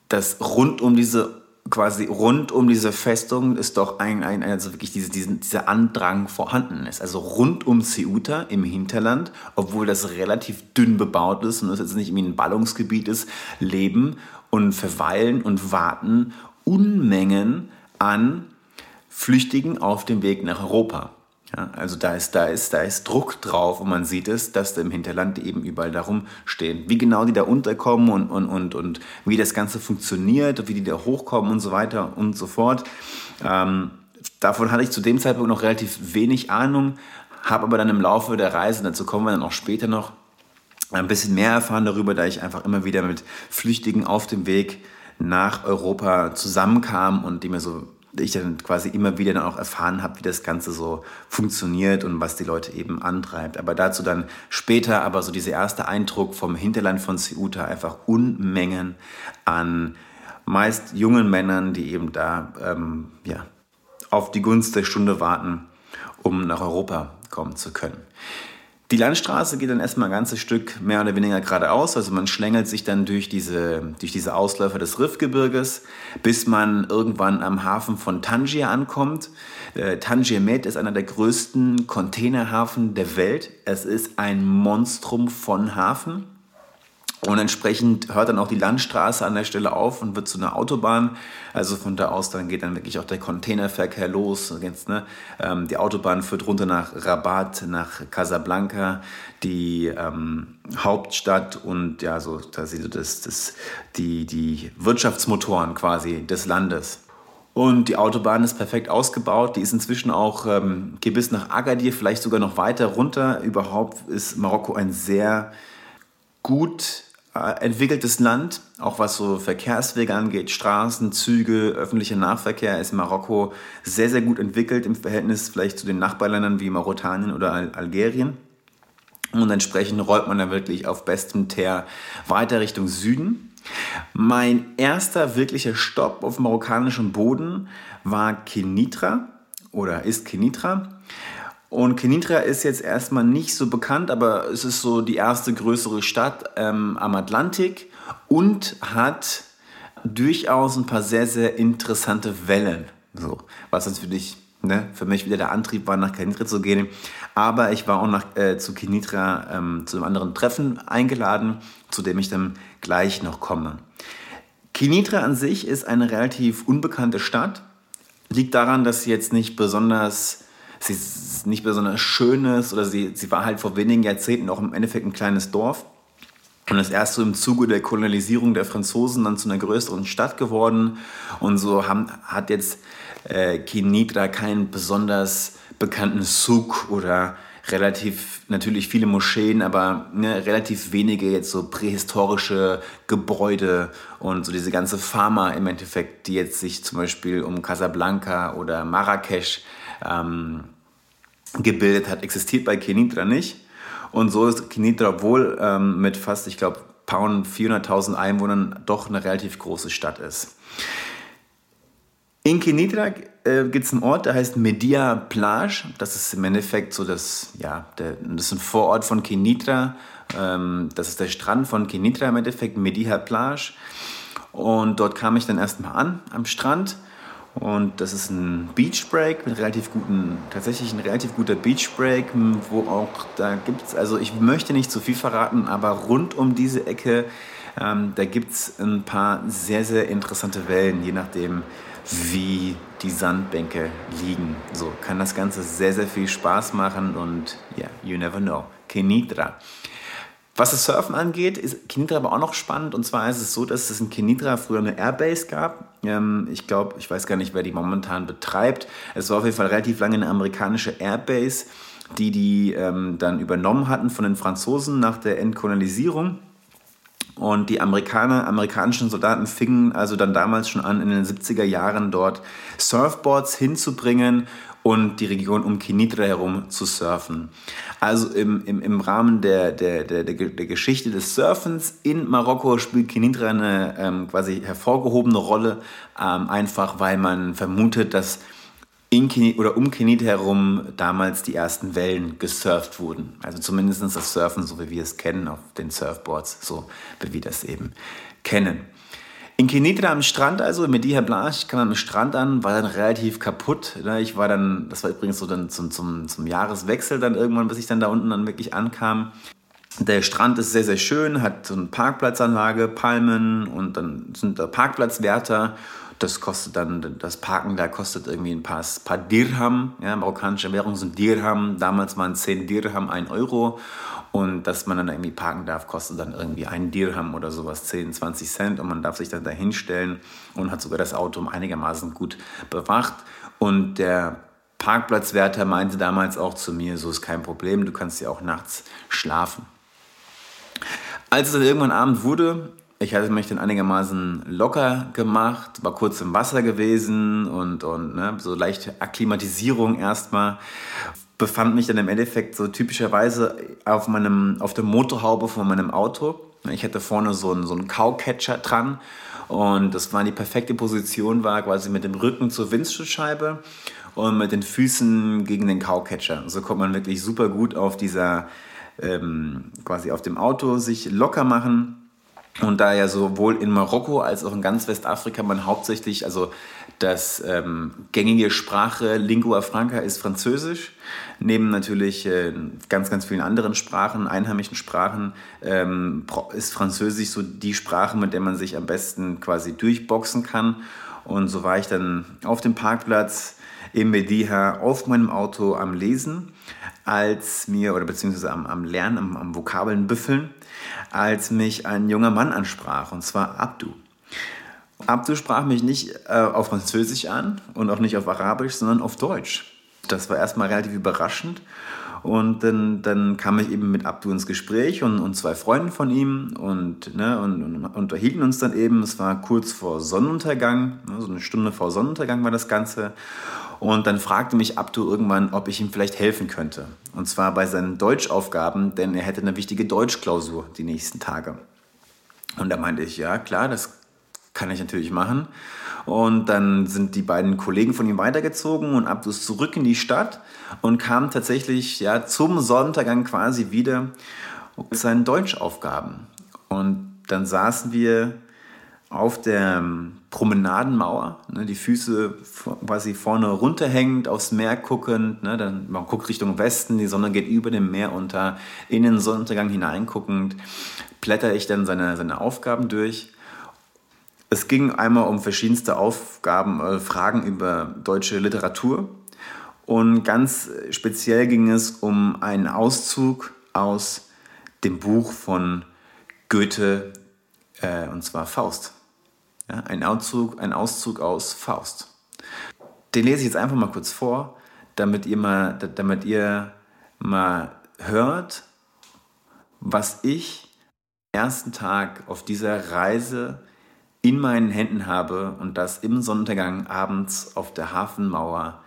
dass rund um diese quasi rund um diese Festung ist doch ein, ein also wirklich diese, diesen, dieser Andrang vorhanden ist. Also rund um Ceuta im Hinterland, obwohl das relativ dünn bebaut ist und es jetzt nicht irgendwie ein Ballungsgebiet ist, leben und verweilen und warten Unmengen an Flüchtigen auf dem Weg nach Europa. Ja, also da ist, da, ist, da ist Druck drauf und man sieht es, dass da im Hinterland eben überall darum stehen. Wie genau die da unterkommen und, und, und, und wie das Ganze funktioniert, wie die da hochkommen und so weiter und so fort. Ähm, davon hatte ich zu dem Zeitpunkt noch relativ wenig Ahnung, habe aber dann im Laufe der Reise, dazu kommen wir dann auch später noch, ein bisschen mehr erfahren darüber, da ich einfach immer wieder mit Flüchtigen auf dem Weg nach Europa zusammenkam und die mir so ich dann quasi immer wieder dann auch erfahren habe, wie das Ganze so funktioniert und was die Leute eben antreibt. Aber dazu dann später, aber so dieser erste Eindruck vom Hinterland von Ceuta, einfach Unmengen an meist jungen Männern, die eben da ähm, ja, auf die Gunst der Stunde warten, um nach Europa kommen zu können. Die Landstraße geht dann erstmal ein ganzes Stück mehr oder weniger geradeaus, also man schlängelt sich dann durch diese, durch diese Ausläufer des Riffgebirges, bis man irgendwann am Hafen von Tangier ankommt. Äh, Tangier Med ist einer der größten Containerhafen der Welt. Es ist ein Monstrum von Hafen. Und entsprechend hört dann auch die Landstraße an der Stelle auf und wird zu einer Autobahn. Also von da aus dann geht dann wirklich auch der Containerverkehr los. Jetzt, ne? ähm, die Autobahn führt runter nach Rabat, nach Casablanca, die ähm, Hauptstadt und ja, so da sieht das, das, die, die Wirtschaftsmotoren quasi des Landes. Und die Autobahn ist perfekt ausgebaut. Die ist inzwischen auch ähm, geht bis nach Agadir, vielleicht sogar noch weiter runter. Überhaupt ist Marokko ein sehr gut entwickeltes Land, auch was so Verkehrswege angeht, Straßen, Züge, öffentlicher Nahverkehr ist Marokko sehr, sehr gut entwickelt im Verhältnis vielleicht zu den Nachbarländern wie Mauretanien oder Algerien. Und entsprechend rollt man dann wirklich auf bestem Teer weiter Richtung Süden. Mein erster wirklicher Stopp auf marokkanischem Boden war Kenitra oder ist Kenitra. Und Kenitra ist jetzt erstmal nicht so bekannt, aber es ist so die erste größere Stadt ähm, am Atlantik und hat durchaus ein paar sehr, sehr interessante Wellen. So, was jetzt für dich, ne, für mich wieder der Antrieb war, nach Kenitra zu gehen. Aber ich war auch nach, äh, zu Kenitra ähm, zu einem anderen Treffen eingeladen, zu dem ich dann gleich noch komme. Kenitra an sich ist eine relativ unbekannte Stadt. Liegt daran, dass sie jetzt nicht besonders sie ist nicht besonders schönes oder sie, sie war halt vor wenigen Jahrzehnten auch im Endeffekt ein kleines Dorf. Und ist erst so im Zuge der Kolonialisierung der Franzosen dann zu einer größeren Stadt geworden. Und so haben, hat jetzt äh, Kinitra keinen besonders bekannten Souk oder relativ natürlich viele Moscheen, aber ne, relativ wenige jetzt so prähistorische Gebäude und so diese ganze Pharma im Endeffekt, die jetzt sich zum Beispiel um Casablanca oder Marrakesch ähm, gebildet hat, existiert bei Kenitra nicht. Und so ist Kenitra wohl ähm, mit fast, ich glaube, 400.000 Einwohnern doch eine relativ große Stadt ist. In Kenitra äh, gibt es einen Ort, der heißt Media Plage. Das ist im Endeffekt so das, ja, der, das ist ein Vorort von Kenitra. Ähm, das ist der Strand von Kenitra im Endeffekt, Media Plage. Und dort kam ich dann erstmal an am Strand und das ist ein Beach Break mit relativ guten, tatsächlich ein relativ guter Beach Break, wo auch, da gibt es, also ich möchte nicht zu viel verraten, aber rund um diese Ecke, ähm, da gibt es ein paar sehr, sehr interessante Wellen, je nachdem, wie die Sandbänke liegen. So kann das Ganze sehr, sehr viel Spaß machen und ja, yeah, you never know. Kenitra. Was das Surfen angeht, ist Kenitra aber auch noch spannend. Und zwar ist es so, dass es in Kenitra früher eine Airbase gab. Ähm, ich glaube, ich weiß gar nicht, wer die momentan betreibt. Es war auf jeden Fall relativ lange eine amerikanische Airbase, die die ähm, dann übernommen hatten von den Franzosen nach der Entkolonisierung. Und die Amerikaner, amerikanischen Soldaten fingen also dann damals schon an, in den 70er Jahren dort Surfboards hinzubringen und die Region um Kenitra herum zu surfen. Also im, im, im Rahmen der, der, der, der, Geschichte des Surfens in Marokko spielt Kenitra eine ähm, quasi hervorgehobene Rolle, ähm, einfach weil man vermutet, dass in Kenit oder um Kenit herum damals die ersten Wellen gesurft wurden. Also zumindest das Surfen, so wie wir es kennen, auf den Surfboards, so wie wir das eben kennen. In Kenitra am Strand, also mit Diha Blanche, kam am Strand an, war dann relativ kaputt. Ne? Ich war dann, das war übrigens so dann zum, zum, zum Jahreswechsel dann irgendwann, bis ich dann da unten dann wirklich ankam. Der Strand ist sehr, sehr schön, hat so eine Parkplatzanlage, Palmen und dann sind da Parkplatzwärter das kostet dann, das Parken da kostet irgendwie ein paar, paar Dirham. Ja, marokkanische Währung sind Dirham. Damals waren 10 Dirham 1 Euro. Und dass man dann irgendwie parken darf, kostet dann irgendwie ein Dirham oder sowas, 10, 20 Cent. Und man darf sich dann da hinstellen und hat sogar das Auto einigermaßen gut bewacht. Und der Parkplatzwärter meinte damals auch zu mir, so ist kein Problem, du kannst ja auch nachts schlafen. Als es dann irgendwann Abend wurde, ich hatte mich dann einigermaßen locker gemacht, war kurz im Wasser gewesen und, und ne, so leichte Akklimatisierung erstmal. Befand mich dann im Endeffekt so typischerweise auf, meinem, auf der Motorhaube von meinem Auto. Ich hatte vorne so einen, so einen Cowcatcher dran und das war die perfekte Position, war quasi mit dem Rücken zur Windschutzscheibe und mit den Füßen gegen den Cowcatcher. So kommt man wirklich super gut auf dieser, ähm, quasi auf dem Auto sich locker machen und da ja sowohl in Marokko als auch in ganz Westafrika man hauptsächlich, also das ähm, gängige Sprache Lingua Franca ist Französisch, neben natürlich äh, ganz, ganz vielen anderen Sprachen, einheimischen Sprachen, ähm, ist Französisch so die Sprache, mit der man sich am besten quasi durchboxen kann. Und so war ich dann auf dem Parkplatz im Mediha auf meinem Auto am Lesen, als mir, oder beziehungsweise am, am Lernen, am, am Vokabeln büffeln als mich ein junger Mann ansprach, und zwar Abdu. Abdu sprach mich nicht äh, auf Französisch an und auch nicht auf Arabisch, sondern auf Deutsch. Das war erstmal relativ überraschend. Und dann, dann kam ich eben mit Abdu ins Gespräch und, und zwei Freunden von ihm und, ne, und, und, unterhielten uns dann eben. Es war kurz vor Sonnenuntergang, ne, so eine Stunde vor Sonnenuntergang war das Ganze. Und dann fragte mich Abdu irgendwann, ob ich ihm vielleicht helfen könnte. Und zwar bei seinen Deutschaufgaben, denn er hätte eine wichtige Deutschklausur die nächsten Tage. Und da meinte ich, ja klar, das kann ich natürlich machen. Und dann sind die beiden Kollegen von ihm weitergezogen und Abdu ist zurück in die Stadt und kam tatsächlich ja, zum Sonnenuntergang quasi wieder mit seinen Deutschaufgaben. Und dann saßen wir auf der ähm, Promenadenmauer, ne, die Füße quasi vorne runterhängend aufs Meer guckend, ne, dann, man guckt Richtung Westen, die Sonne geht über dem Meer unter, in den Sonnenuntergang hineinguckend, blätter ich dann seine, seine Aufgaben durch. Es ging einmal um verschiedenste Aufgaben, äh, Fragen über deutsche Literatur und ganz speziell ging es um einen Auszug aus dem Buch von Goethe, äh, und zwar Faust. Ja, ein, Auszug, ein Auszug aus Faust. Den lese ich jetzt einfach mal kurz vor, damit ihr mal, damit ihr mal hört, was ich am ersten Tag auf dieser Reise in meinen Händen habe und das im Sonnenuntergang abends auf der Hafenmauer.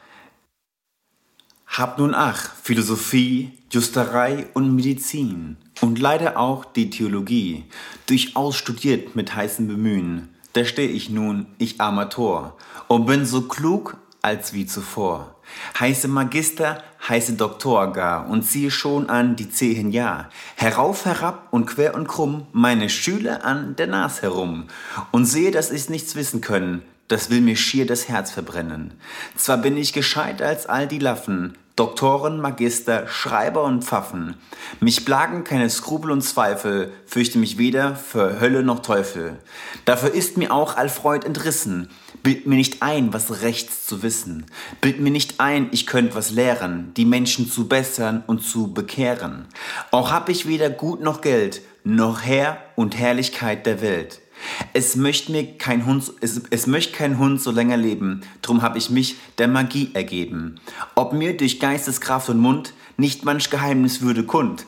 Hab nun ach, Philosophie, Justerei und Medizin und leider auch die Theologie, durchaus studiert mit heißem Bemühen da steh ich nun, ich armer Tor, und bin so klug als wie zuvor. Heiße Magister, heiße Doktor gar, und ziehe schon an die zehen Jahr. Herauf, herab und quer und krumm, meine Schüler an der Nas herum, und sehe, dass ich's nichts wissen können, das will mir schier das Herz verbrennen. Zwar bin ich gescheiter als all die Laffen, Doktoren, Magister, Schreiber und Pfaffen. Mich plagen keine Skrupel und Zweifel, fürchte mich weder für Hölle noch Teufel. Dafür ist mir auch Alfreud entrissen. Bild mir nicht ein, was rechts zu wissen. Bild mir nicht ein, ich könnt was lehren, die Menschen zu bessern und zu bekehren. Auch hab ich weder Gut noch Geld, noch Herr und Herrlichkeit der Welt. Es möchte mir kein Hund, es, es möchte kein Hund so länger leben, drum habe ich mich der Magie ergeben. Ob mir durch Geisteskraft und Mund nicht manch Geheimnis würde kund,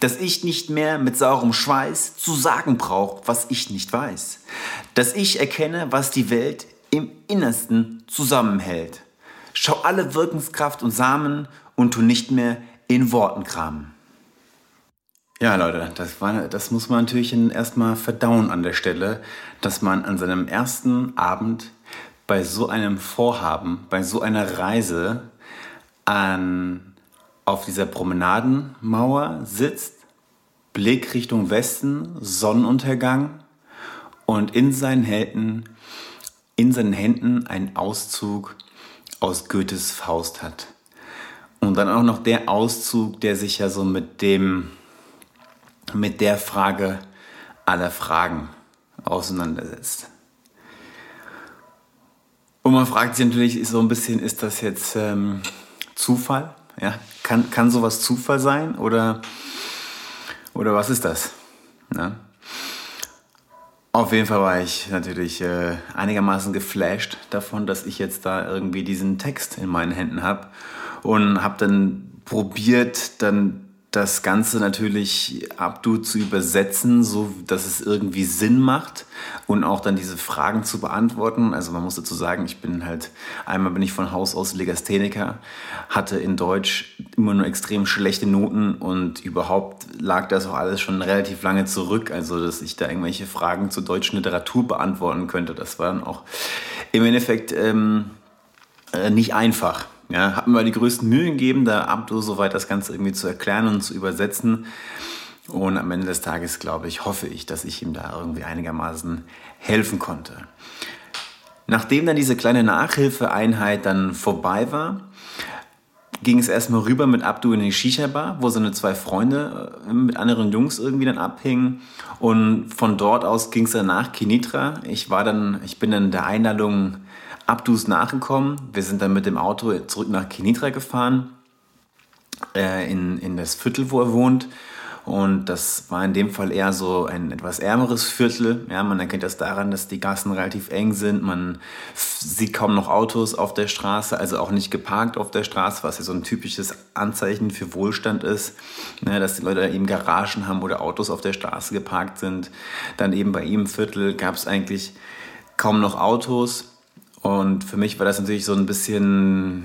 dass ich nicht mehr mit saurem Schweiß zu sagen brauch, was ich nicht weiß, dass ich erkenne, was die Welt im Innersten zusammenhält. Schau alle Wirkungskraft und Samen und tu nicht mehr in Worten kramen. Ja, Leute, das, war, das muss man natürlich erstmal verdauen an der Stelle, dass man an seinem ersten Abend bei so einem Vorhaben, bei so einer Reise an, auf dieser Promenadenmauer sitzt, Blick Richtung Westen, Sonnenuntergang und in seinen Händen, in seinen Händen einen Auszug aus Goethes Faust hat. Und dann auch noch der Auszug, der sich ja so mit dem mit der Frage aller Fragen auseinandersetzt. Und man fragt sich natürlich so ein bisschen, ist das jetzt ähm, Zufall? Ja? Kann, kann sowas Zufall sein oder, oder was ist das? Ja? Auf jeden Fall war ich natürlich äh, einigermaßen geflasht davon, dass ich jetzt da irgendwie diesen Text in meinen Händen habe und habe dann probiert, dann das Ganze natürlich Abdu zu übersetzen, so dass es irgendwie Sinn macht und auch dann diese Fragen zu beantworten. Also man muss dazu sagen, ich bin halt, einmal bin ich von Haus aus Legastheniker, hatte in Deutsch immer nur extrem schlechte Noten und überhaupt lag das auch alles schon relativ lange zurück. Also dass ich da irgendwelche Fragen zur deutschen Literatur beantworten könnte, das war dann auch im Endeffekt ähm, äh, nicht einfach. Ja, habe mir die größten Mühen gegeben, da Abdo soweit das Ganze irgendwie zu erklären und zu übersetzen. Und am Ende des Tages, glaube ich, hoffe ich, dass ich ihm da irgendwie einigermaßen helfen konnte. Nachdem dann diese kleine Nachhilfeeinheit dann vorbei war, ging es erstmal rüber mit Abdu in die Shisha-Bar, wo seine zwei Freunde äh, mit anderen Jungs irgendwie dann abhingen. Und von dort aus ging es dann nach Kinitra. Ich war dann, ich bin dann der Einladung Abdus nachgekommen. Wir sind dann mit dem Auto zurück nach Kenitra gefahren, äh, in, in das Viertel, wo er wohnt. Und das war in dem Fall eher so ein etwas ärmeres Viertel. Ja, man erkennt das daran, dass die Gassen relativ eng sind. Man sieht kaum noch Autos auf der Straße, also auch nicht geparkt auf der Straße, was ja so ein typisches Anzeichen für Wohlstand ist. Ne, dass die Leute eben Garagen haben oder Autos auf der Straße geparkt sind. Dann eben bei ihm im Viertel gab es eigentlich kaum noch Autos. Und für mich war das natürlich so ein bisschen,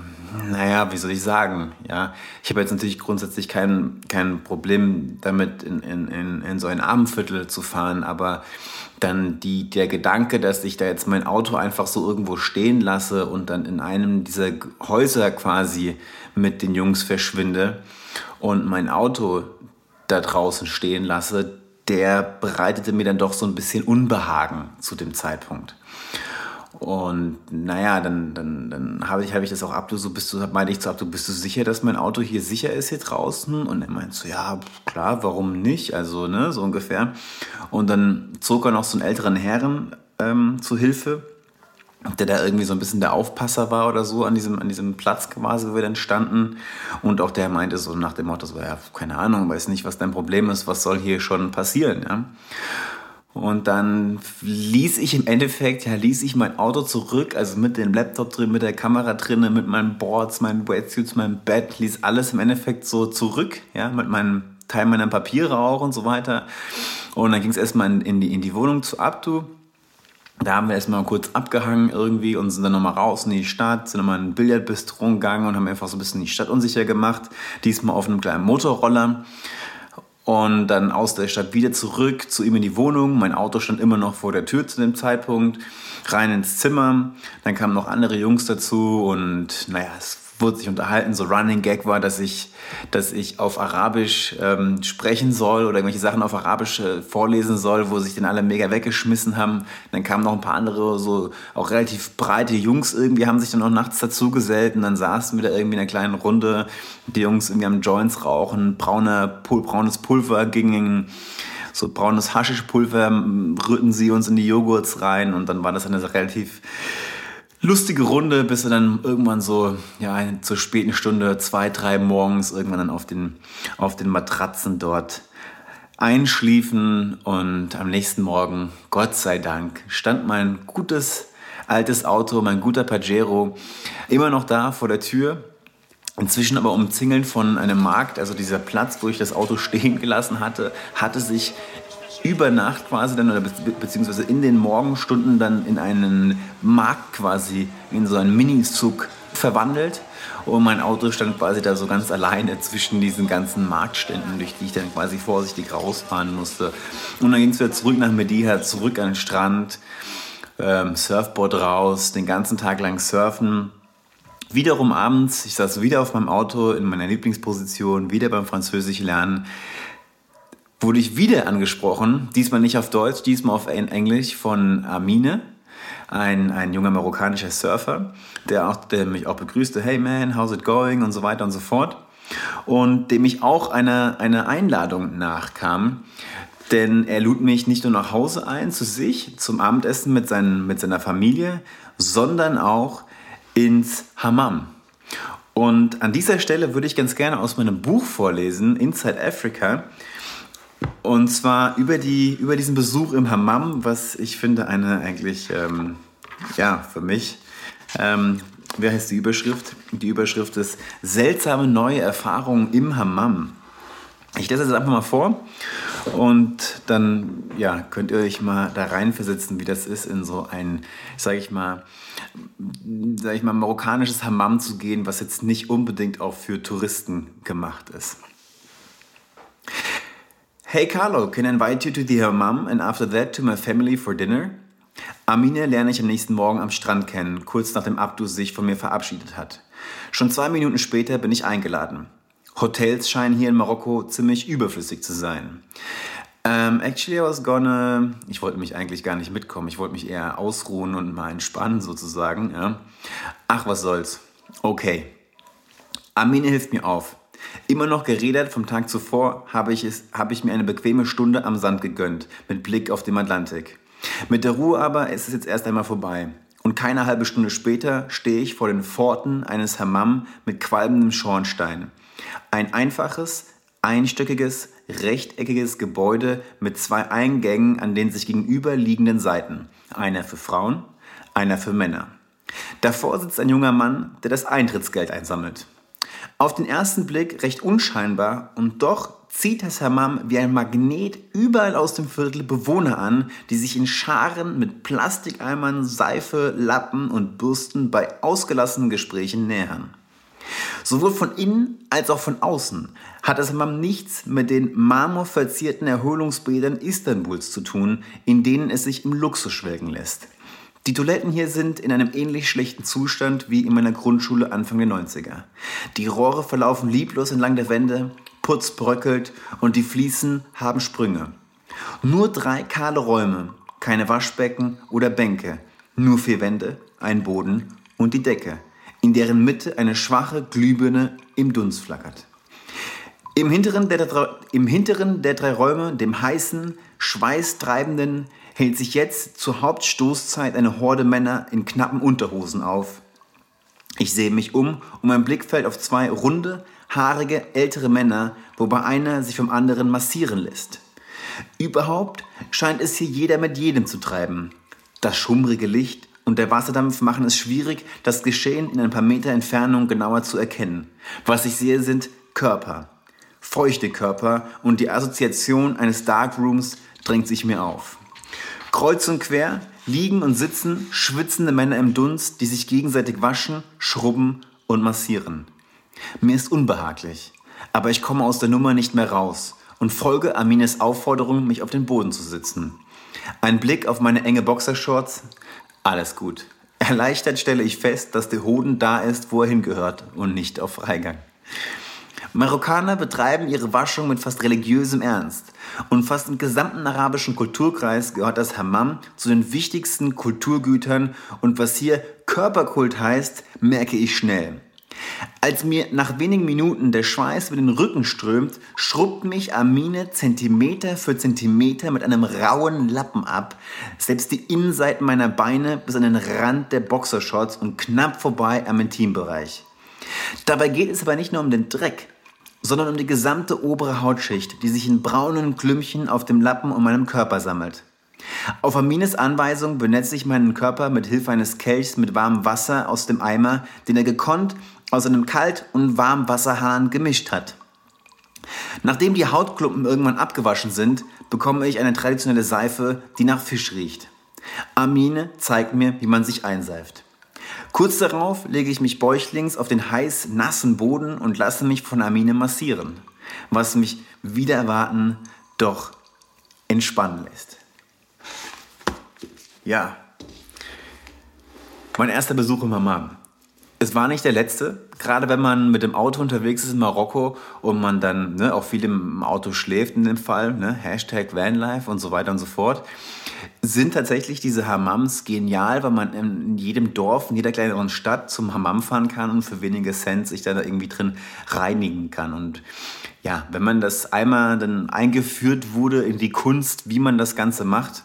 naja, wie soll ich sagen, ja. Ich habe jetzt natürlich grundsätzlich kein, kein Problem damit, in, in, in so ein Abendviertel zu fahren, aber dann die, der Gedanke, dass ich da jetzt mein Auto einfach so irgendwo stehen lasse und dann in einem dieser Häuser quasi mit den Jungs verschwinde und mein Auto da draußen stehen lasse, der bereitete mir dann doch so ein bisschen Unbehagen zu dem Zeitpunkt. Und naja, dann, dann, dann habe ich, hab ich das auch ab, so bist du, meinte ich zu ab, du bist du sicher, dass mein Auto hier sicher ist hier draußen? Und er meinte so, ja, klar, warum nicht? Also, ne, so ungefähr. Und dann zog er noch so einen älteren Herren ähm, zu Hilfe, der da irgendwie so ein bisschen der Aufpasser war oder so an diesem, an diesem Platz quasi, wo wir dann standen. Und auch der meinte so nach dem Motto so, ja, keine Ahnung, weiß nicht, was dein Problem ist, was soll hier schon passieren, ja. Und dann ließ ich im Endeffekt, ja, ließ ich mein Auto zurück, also mit dem Laptop drin, mit der Kamera drin, mit meinen Boards, meinen Wetsuits, meinem Bett, ließ alles im Endeffekt so zurück, ja, mit meinem Teil meiner Papiere auch und so weiter. Und dann ging es erstmal in, die, in die Wohnung zu Abdu. Da haben wir erstmal kurz abgehangen irgendwie und sind dann nochmal raus in die Stadt, sind nochmal in ein Billardbistro gegangen und haben einfach so ein bisschen die Stadt unsicher gemacht. Diesmal auf einem kleinen Motorroller und dann aus der Stadt wieder zurück zu ihm in die Wohnung. Mein Auto stand immer noch vor der Tür zu dem Zeitpunkt. Rein ins Zimmer. Dann kamen noch andere Jungs dazu und naja, es wurde sich unterhalten, so Running Gag war, dass ich, dass ich auf Arabisch ähm, sprechen soll oder irgendwelche Sachen auf Arabisch äh, vorlesen soll, wo sich dann alle mega weggeschmissen haben. Dann kamen noch ein paar andere, so auch relativ breite Jungs irgendwie, haben sich dann auch nachts dazu gesellt und dann saßen wir da irgendwie in einer kleinen Runde. Die Jungs irgendwie am Joints rauchen, brauner, pul braunes Pulver gingen so braunes Haschischpulver rührten sie uns in die Joghurts rein und dann war das eine relativ lustige Runde, bis wir dann irgendwann so, ja, zur späten Stunde, zwei, drei morgens, irgendwann dann auf den, auf den Matratzen dort einschliefen und am nächsten Morgen, Gott sei Dank, stand mein gutes altes Auto, mein guter Pajero, immer noch da vor der Tür. Inzwischen aber umzingeln von einem Markt, also dieser Platz, wo ich das Auto (laughs) stehen gelassen hatte, hatte sich über Nacht quasi dann, oder beziehungsweise in den Morgenstunden dann in einen Markt quasi, in so einen Minizug verwandelt. Und mein Auto stand quasi da so ganz alleine zwischen diesen ganzen Marktständen, durch die ich dann quasi vorsichtig rausfahren musste. Und dann ging es wieder zurück nach Mediha, zurück an den Strand, ähm, Surfboard raus, den ganzen Tag lang surfen. Wiederum abends, ich saß wieder auf meinem Auto in meiner Lieblingsposition, wieder beim Französisch lernen wurde ich wieder angesprochen, diesmal nicht auf Deutsch, diesmal auf Englisch von Amine, ein, ein junger marokkanischer Surfer, der, auch, der mich auch begrüßte, hey man, how's it going und so weiter und so fort. Und dem ich auch eine, eine Einladung nachkam, denn er lud mich nicht nur nach Hause ein, zu sich, zum Abendessen mit, seinen, mit seiner Familie, sondern auch ins Hammam. Und an dieser Stelle würde ich ganz gerne aus meinem Buch vorlesen, Inside Africa, und zwar über, die, über diesen Besuch im Hammam, was ich finde eine eigentlich, ähm, ja, für mich, ähm, wie heißt die Überschrift? Die Überschrift ist Seltsame neue Erfahrungen im Hammam. Ich lese das einfach mal vor und dann ja, könnt ihr euch mal da reinversetzen, wie das ist, in so ein, sage ich mal, sag ich mal, marokkanisches Hammam zu gehen, was jetzt nicht unbedingt auch für Touristen gemacht ist. Hey Carlo, can I invite you to the hammam and after that to my family for dinner? Amine lerne ich am nächsten Morgen am Strand kennen, kurz nachdem Abdu sich von mir verabschiedet hat. Schon zwei Minuten später bin ich eingeladen. Hotels scheinen hier in Marokko ziemlich überflüssig zu sein. Um, ähm, actually, I was gonna. Ich wollte mich eigentlich gar nicht mitkommen. Ich wollte mich eher ausruhen und mal entspannen, sozusagen. Ja. Ach, was soll's. Okay. Amine hilft mir auf. Immer noch geredet vom Tag zuvor habe ich, es, habe ich mir eine bequeme Stunde am Sand gegönnt, mit Blick auf den Atlantik. Mit der Ruhe aber ist es jetzt erst einmal vorbei. Und keine halbe Stunde später stehe ich vor den Pforten eines Hammam mit qualmendem Schornstein. Ein einfaches, einstöckiges, rechteckiges Gebäude mit zwei Eingängen an den sich gegenüberliegenden Seiten. Einer für Frauen, einer für Männer. Davor sitzt ein junger Mann, der das Eintrittsgeld einsammelt. Auf den ersten Blick recht unscheinbar und doch zieht das Hammam wie ein Magnet überall aus dem Viertel Bewohner an, die sich in Scharen mit Plastikeimern, Seife, Lappen und Bürsten bei ausgelassenen Gesprächen nähern. Sowohl von innen als auch von außen hat das Hammam nichts mit den marmorverzierten Erholungsbädern Istanbuls zu tun, in denen es sich im Luxus schwelgen lässt. Die Toiletten hier sind in einem ähnlich schlechten Zustand wie in meiner Grundschule Anfang der 90er. Die Rohre verlaufen lieblos entlang der Wände, Putz bröckelt und die Fliesen haben Sprünge. Nur drei kahle Räume, keine Waschbecken oder Bänke, nur vier Wände, ein Boden und die Decke, in deren Mitte eine schwache Glühbirne im Dunst flackert. Im hinteren, der, Im hinteren der drei Räume, dem heißen, schweißtreibenden, hält sich jetzt zur Hauptstoßzeit eine Horde Männer in knappen Unterhosen auf. Ich sehe mich um und mein Blick fällt auf zwei runde, haarige, ältere Männer, wobei einer sich vom anderen massieren lässt. Überhaupt scheint es hier jeder mit jedem zu treiben. Das schummrige Licht und der Wasserdampf machen es schwierig, das Geschehen in ein paar Meter Entfernung genauer zu erkennen. Was ich sehe, sind Körper. Feuchte Körper und die Assoziation eines Darkrooms drängt sich mir auf. Kreuz und quer liegen und sitzen schwitzende Männer im Dunst, die sich gegenseitig waschen, schrubben und massieren. Mir ist unbehaglich, aber ich komme aus der Nummer nicht mehr raus und folge Amines Aufforderung, mich auf den Boden zu sitzen. Ein Blick auf meine enge Boxershorts. Alles gut. Erleichtert stelle ich fest, dass der Hoden da ist, wo er hingehört und nicht auf Freigang. Marokkaner betreiben ihre Waschung mit fast religiösem Ernst. Und fast im gesamten arabischen Kulturkreis gehört das Hammam zu den wichtigsten Kulturgütern und was hier Körperkult heißt, merke ich schnell. Als mir nach wenigen Minuten der Schweiß über den Rücken strömt, schrubbt mich Amine Zentimeter für Zentimeter mit einem rauen Lappen ab, selbst die Innenseiten meiner Beine bis an den Rand der Boxershorts und knapp vorbei am Intimbereich. Dabei geht es aber nicht nur um den Dreck, sondern um die gesamte obere Hautschicht, die sich in braunen Klümpchen auf dem Lappen um meinem Körper sammelt. Auf Amines Anweisung benetze ich meinen Körper mit Hilfe eines Kelchs mit warmem Wasser aus dem Eimer, den er gekonnt aus einem Kalt- und Warmwasserhahn gemischt hat. Nachdem die Hautklumpen irgendwann abgewaschen sind, bekomme ich eine traditionelle Seife, die nach Fisch riecht. Amine zeigt mir, wie man sich einseift. Kurz darauf lege ich mich bäuchlings auf den heiß nassen Boden und lasse mich von Amine massieren, was mich wieder erwarten doch entspannen lässt. Ja, mein erster Besuch im Hammam. Es war nicht der letzte. Gerade wenn man mit dem Auto unterwegs ist in Marokko und man dann ne, auch viel im Auto schläft in dem Fall, ne, Hashtag Vanlife und so weiter und so fort, sind tatsächlich diese Hammams genial, weil man in jedem Dorf, in jeder kleineren Stadt zum Hammam fahren kann und für wenige Cent sich da irgendwie drin reinigen kann. Und ja, wenn man das einmal dann eingeführt wurde in die Kunst, wie man das Ganze macht,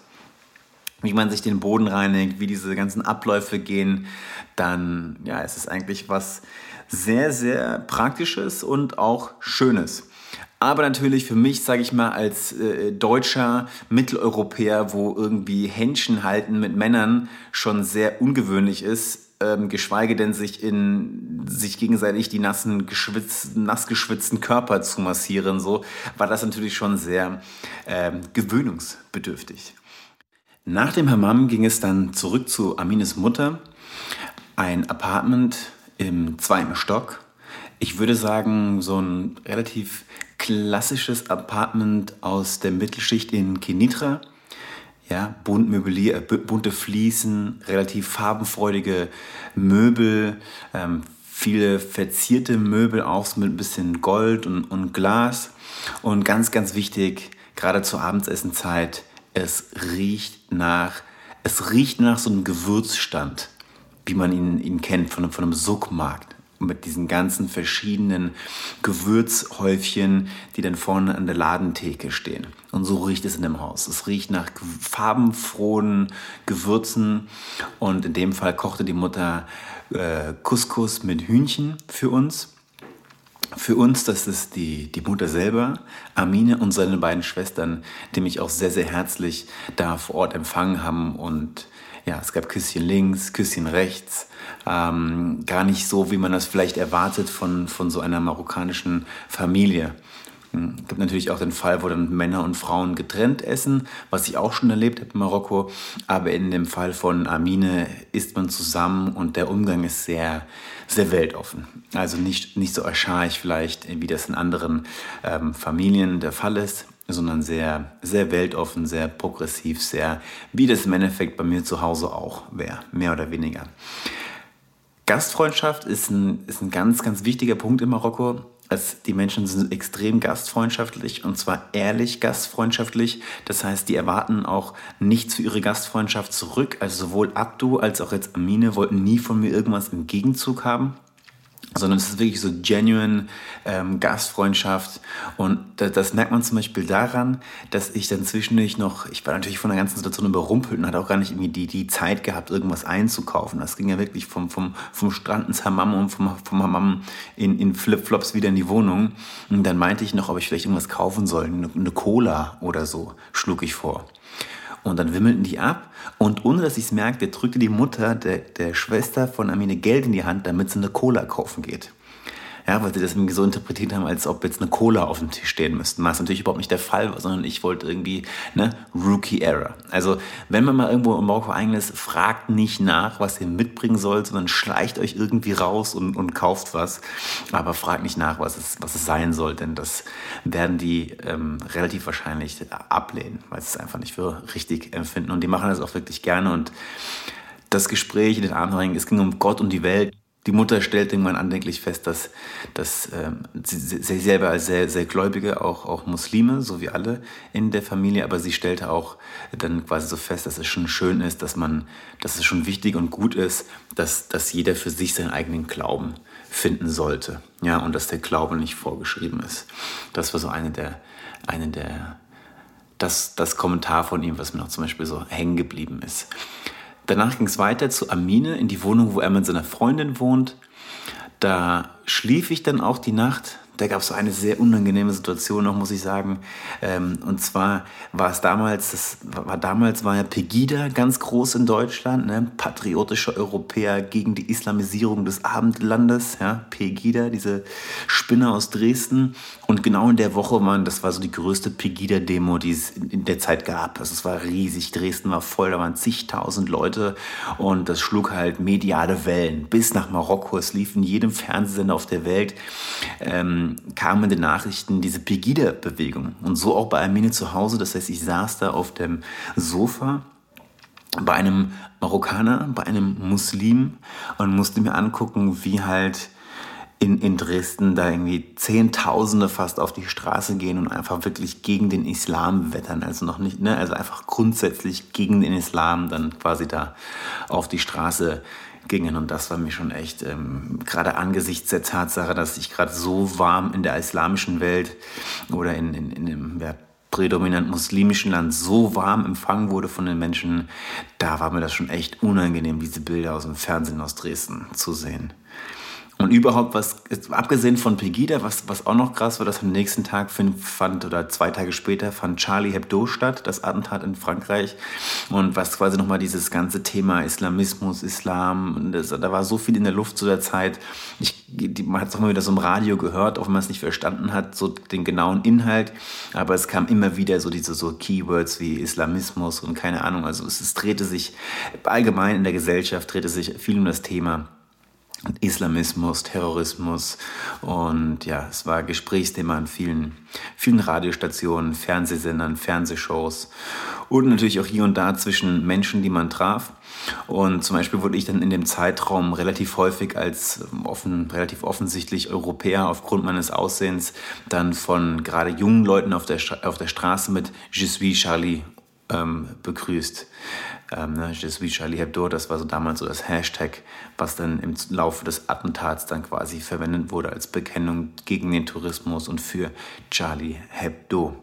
wie man sich den Boden reinigt, wie diese ganzen Abläufe gehen, dann ja, es ist eigentlich was sehr, sehr Praktisches und auch Schönes. Aber natürlich für mich, sage ich mal, als äh, deutscher Mitteleuropäer, wo irgendwie Händchen halten mit Männern schon sehr ungewöhnlich ist, ähm, geschweige denn sich in sich gegenseitig die nassen, geschwitzten, nass geschwitzten Körper zu massieren, so war das natürlich schon sehr ähm, gewöhnungsbedürftig. Nach dem Hammam ging es dann zurück zu Amines Mutter. Ein Apartment im zweiten Stock. Ich würde sagen, so ein relativ klassisches Apartment aus der Mittelschicht in Kenitra. Ja, bunt möblier, äh, bunte Fliesen, relativ farbenfreudige Möbel, ähm, viele verzierte Möbel auch mit ein bisschen Gold und, und Glas. Und ganz, ganz wichtig, gerade zur Abendsessenzeit, es riecht nach, es riecht nach so einem Gewürzstand, wie man ihn, ihn kennt von, von einem Suckmarkt mit diesen ganzen verschiedenen Gewürzhäufchen, die dann vorne an der Ladentheke stehen. Und so riecht es in dem Haus. Es riecht nach farbenfrohen Gewürzen und in dem Fall kochte die Mutter äh, Couscous mit Hühnchen für uns. Für uns, das ist die, die Mutter selber, Amine und seine beiden Schwestern, die mich auch sehr, sehr herzlich da vor Ort empfangen haben. Und ja, es gab Küsschen links, Küsschen rechts. Ähm, gar nicht so, wie man das vielleicht erwartet von, von so einer marokkanischen Familie. Hm, es gibt natürlich auch den Fall, wo dann Männer und Frauen getrennt essen, was ich auch schon erlebt habe in Marokko. Aber in dem Fall von Amine isst man zusammen und der Umgang ist sehr, sehr weltoffen. Also nicht, nicht so archaisch vielleicht, wie das in anderen ähm, Familien der Fall ist, sondern sehr, sehr weltoffen, sehr progressiv, sehr, wie das im Endeffekt bei mir zu Hause auch wäre, mehr oder weniger. Gastfreundschaft ist ein, ist ein ganz, ganz wichtiger Punkt in Marokko. Es, die Menschen sind extrem gastfreundschaftlich und zwar ehrlich gastfreundschaftlich. Das heißt, die erwarten auch nichts für ihre Gastfreundschaft zurück. Also sowohl Abdu als auch jetzt Amine wollten nie von mir irgendwas im Gegenzug haben sondern es ist wirklich so genuine ähm, Gastfreundschaft und das, das, merkt man zum Beispiel daran, dass ich dann zwischendurch noch, ich war natürlich von der ganzen Situation überrumpelt und hatte auch gar nicht irgendwie die, die Zeit gehabt, irgendwas einzukaufen. Das ging ja wirklich vom, vom, vom Strand ins Hammam und vom, vom Hammam in, in Flipflops wieder in die Wohnung. Und dann meinte ich noch, ob ich vielleicht irgendwas kaufen soll, eine, eine Cola oder so, schlug ich vor. Und dann wimmelten die ab und ohne dass ich es merkte, drückte die Mutter der, der Schwester von Amine Geld in die Hand, damit sie eine Cola kaufen geht. Ja, weil sie das irgendwie so interpretiert haben, als ob jetzt eine Cola auf dem Tisch stehen müsste. Was natürlich überhaupt nicht der Fall war, sondern ich wollte irgendwie, ne, Rookie Error. Also, wenn man mal irgendwo im Marokko eigen ist, fragt nicht nach, was ihr mitbringen sollt, sondern schleicht euch irgendwie raus und, und kauft was. Aber fragt nicht nach, was es, was es sein soll, denn das werden die ähm, relativ wahrscheinlich ablehnen, weil sie es einfach nicht für richtig empfinden. Und die machen das auch wirklich gerne und das Gespräch in den Abendring, es ging um Gott und die Welt. Die Mutter stellt irgendwann andenklich fest, dass, dass ähm, sie, sie selber als sehr, sehr Gläubige, auch, auch Muslime, so wie alle in der Familie, aber sie stellte auch dann quasi so fest, dass es schon schön ist, dass man, dass es schon wichtig und gut ist, dass, dass jeder für sich seinen eigenen Glauben finden sollte. Ja, und dass der Glaube nicht vorgeschrieben ist. Das war so eine der, eine der, das, das Kommentar von ihm, was mir noch zum Beispiel so hängen geblieben ist. Danach ging es weiter zu Amine in die Wohnung, wo er mit seiner Freundin wohnt. Da schlief ich dann auch die Nacht da gab es so eine sehr unangenehme Situation noch, muss ich sagen. Ähm, und zwar war es damals, das war damals war ja Pegida ganz groß in Deutschland, ne? patriotische Europäer gegen die Islamisierung des Abendlandes, ja? Pegida, diese Spinner aus Dresden. Und genau in der Woche waren, das war so die größte Pegida-Demo, die es in der Zeit gab. Also es war riesig, Dresden war voll, da waren zigtausend Leute und das schlug halt mediale Wellen bis nach Marokko. Es lief in jedem Fernsehsender auf der Welt. Ähm, kamen in den Nachrichten diese Pegida-Bewegung. Und so auch bei Armine zu Hause. Das heißt, ich saß da auf dem Sofa bei einem Marokkaner, bei einem Muslim und musste mir angucken, wie halt in, in Dresden da irgendwie Zehntausende fast auf die Straße gehen und einfach wirklich gegen den Islam wettern. Also noch nicht, ne, also einfach grundsätzlich gegen den Islam dann quasi da auf die Straße gingen. Und das war mir schon echt, ähm, gerade angesichts der Tatsache, dass ich gerade so warm in der islamischen Welt oder in, in, in dem ja, prädominant muslimischen Land so warm empfangen wurde von den Menschen, da war mir das schon echt unangenehm, diese Bilder aus dem Fernsehen aus Dresden zu sehen. Und überhaupt, was, abgesehen von Pegida, was, was auch noch krass war, dass am nächsten Tag fand, oder zwei Tage später, fand Charlie Hebdo statt, das Attentat in Frankreich. Und was quasi nochmal dieses ganze Thema Islamismus, Islam, das, da war so viel in der Luft zu der Zeit. Ich, die, man hat es auch mal wieder so im Radio gehört, auch wenn man es nicht verstanden hat, so den genauen Inhalt. Aber es kam immer wieder so diese so Keywords wie Islamismus und keine Ahnung. Also es, es drehte sich allgemein in der Gesellschaft, drehte sich viel um das Thema. Islamismus, Terrorismus und ja, es war Gesprächsthema an vielen, vielen Radiostationen, Fernsehsendern, Fernsehshows und natürlich auch hier und da zwischen Menschen, die man traf. Und zum Beispiel wurde ich dann in dem Zeitraum relativ häufig als offen, relativ offensichtlich Europäer aufgrund meines Aussehens dann von gerade jungen Leuten auf der, auf der Straße mit Je suis Charlie ähm, begrüßt. Ähm, ne, Charlie Hebdo, das war so damals so das Hashtag, was dann im Laufe des Attentats dann quasi verwendet wurde als Bekennung gegen den Tourismus und für Charlie Hebdo.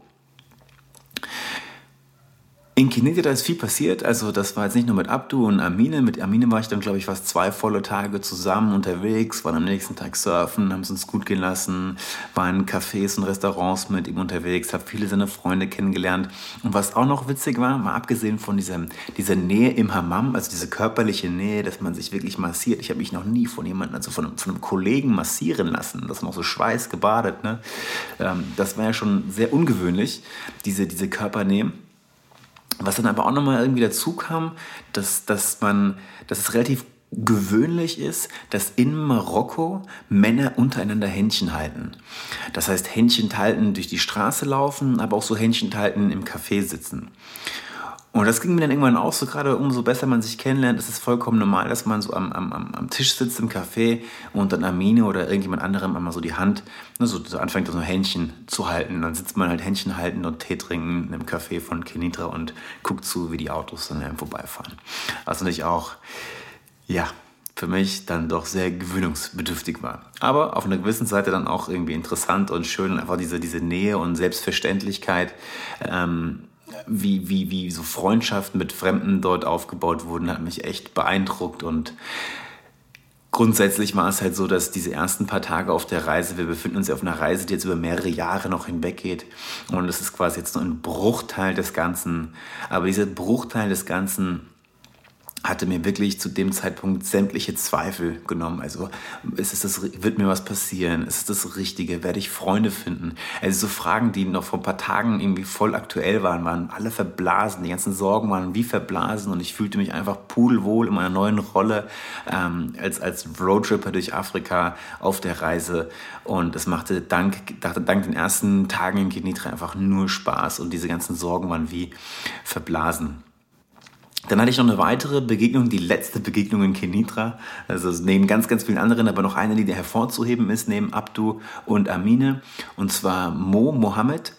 In Kinesia ist viel passiert. Also das war jetzt nicht nur mit Abdu und Amine. Mit Amine war ich dann, glaube ich, fast zwei volle Tage zusammen unterwegs, waren am nächsten Tag surfen, haben es uns gut gelassen, waren in Cafés und Restaurants mit ihm unterwegs, habe viele seiner Freunde kennengelernt. Und was auch noch witzig war, mal abgesehen von dieser, dieser Nähe im Hammam, also diese körperliche Nähe, dass man sich wirklich massiert. Ich habe mich noch nie von jemandem, also von einem, von einem Kollegen massieren lassen. Das noch so schweißgebadet. Ne? Ähm, das war ja schon sehr ungewöhnlich, diese, diese Körpernähe. Was dann aber auch nochmal irgendwie dazu kam, dass, dass man, dass es relativ gewöhnlich ist, dass in Marokko Männer untereinander Händchen halten. Das heißt, Händchen halten durch die Straße laufen, aber auch so Händchen halten im Café sitzen. Und das ging mir dann irgendwann auch so, gerade umso besser man sich kennenlernt, ist es vollkommen normal, dass man so am, am, am Tisch sitzt im Café und dann Amine oder irgendjemand anderem einmal so die Hand, ne, so, so anfängt, so Händchen zu halten. Dann sitzt man halt Händchen halten und Tee trinken im Café von Kenitra und guckt zu, wie die Autos dann vorbeifahren. Was natürlich auch, ja, für mich dann doch sehr gewöhnungsbedürftig war. Aber auf einer gewissen Seite dann auch irgendwie interessant und schön und einfach diese, diese Nähe und Selbstverständlichkeit. Ähm, wie, wie, wie so Freundschaften mit Fremden dort aufgebaut wurden, hat mich echt beeindruckt. Und grundsätzlich war es halt so, dass diese ersten paar Tage auf der Reise, wir befinden uns ja auf einer Reise, die jetzt über mehrere Jahre noch hinweggeht. Und es ist quasi jetzt nur ein Bruchteil des Ganzen, aber dieser Bruchteil des Ganzen hatte mir wirklich zu dem Zeitpunkt sämtliche Zweifel genommen. Also ist es das, wird mir was passieren? Ist es das Richtige? Werde ich Freunde finden? Also so Fragen, die noch vor ein paar Tagen irgendwie voll aktuell waren, waren alle verblasen. Die ganzen Sorgen waren wie verblasen und ich fühlte mich einfach pudelwohl in meiner neuen Rolle ähm, als, als Roadtripper durch Afrika auf der Reise. Und es machte dank, dachte, dank den ersten Tagen in Kenitra einfach nur Spaß und diese ganzen Sorgen waren wie verblasen. Dann hatte ich noch eine weitere Begegnung, die letzte Begegnung in Kenitra. Also neben ganz, ganz vielen anderen, aber noch eine, die hervorzuheben ist, neben Abdu und Amine. Und zwar Mo Mohammed.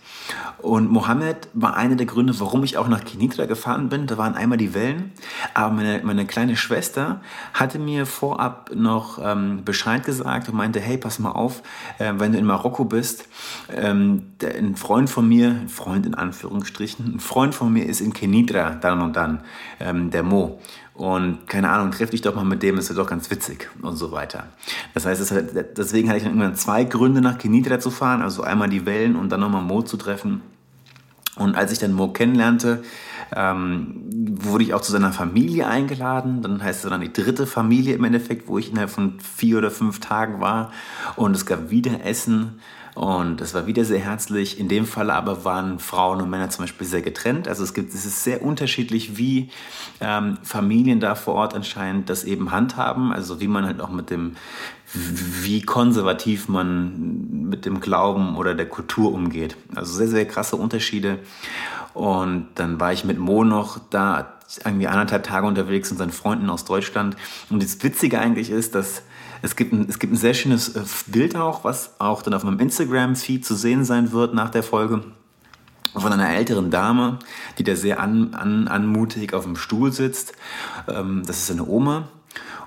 Und Mohammed war einer der Gründe, warum ich auch nach Kenitra gefahren bin. Da waren einmal die Wellen, aber meine, meine kleine Schwester hatte mir vorab noch ähm, Bescheid gesagt und meinte, hey, pass mal auf, äh, wenn du in Marokko bist, ähm, der, ein Freund von mir, ein Freund in Anführungsstrichen, ein Freund von mir ist in Kenitra dann und dann, ähm, der Mo. Und keine Ahnung, treff dich doch mal mit dem, ist ja doch ganz witzig und so weiter. Das heißt, deswegen hatte ich dann irgendwann zwei Gründe nach Kenitra zu fahren, also einmal die Wellen und dann nochmal Mo zu treffen. Und als ich dann Mo kennenlernte, ähm, wurde ich auch zu seiner Familie eingeladen. Dann heißt es dann die dritte Familie im Endeffekt, wo ich innerhalb von vier oder fünf Tagen war. Und es gab wieder Essen. Und es war wieder sehr herzlich. In dem Fall aber waren Frauen und Männer zum Beispiel sehr getrennt. Also es gibt, es ist sehr unterschiedlich, wie ähm, Familien da vor Ort anscheinend das eben handhaben. Also wie man halt auch mit dem, wie konservativ man mit dem Glauben oder der Kultur umgeht. Also sehr, sehr krasse Unterschiede. Und dann war ich mit Mo noch da, irgendwie anderthalb Tage unterwegs und seinen Freunden aus Deutschland. Und das Witzige eigentlich ist, dass es gibt, ein, es gibt ein sehr schönes äh, Bild auch, was auch dann auf meinem Instagram-Feed zu sehen sein wird nach der Folge von einer älteren Dame, die da sehr an, an, anmutig auf dem Stuhl sitzt. Ähm, das ist eine Oma.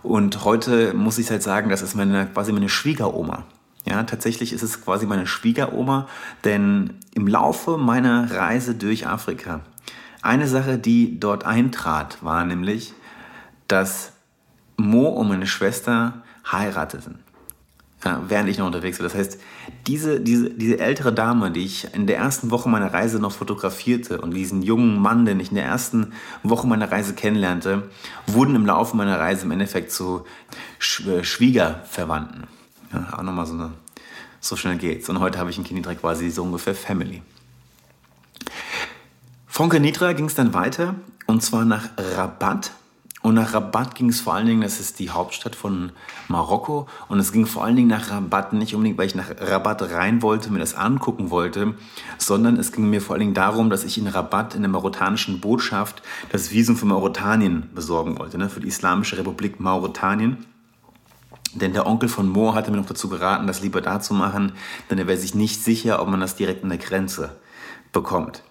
Und heute muss ich halt sagen, das ist meine, quasi meine Schwiegeroma. Ja, tatsächlich ist es quasi meine Schwiegeroma, denn im Laufe meiner Reise durch Afrika, eine Sache, die dort eintrat, war nämlich, dass Mo und meine Schwester heirateten. Während ich noch unterwegs war. Das heißt, diese, diese, diese ältere Dame, die ich in der ersten Woche meiner Reise noch fotografierte und diesen jungen Mann, den ich in der ersten Woche meiner Reise kennenlernte, wurden im Laufe meiner Reise im Endeffekt zu äh, Schwiegerverwandten. Ja, auch nochmal so eine, so schnell geht's. Und heute habe ich in Kinitra quasi so ungefähr Family. Von Kenitra ging es dann weiter und zwar nach Rabat und nach Rabat ging es vor allen Dingen, das ist die Hauptstadt von Marokko. Und es ging vor allen Dingen nach Rabat nicht unbedingt, weil ich nach Rabat rein wollte, mir das angucken wollte, sondern es ging mir vor allen Dingen darum, dass ich in Rabat in der mauretanischen Botschaft das Visum für Mauretanien besorgen wollte, ne, für die Islamische Republik Mauretanien. Denn der Onkel von Mo hatte mir noch dazu geraten, das lieber da zu machen, denn er wäre sich nicht sicher, ob man das direkt an der Grenze bekommt.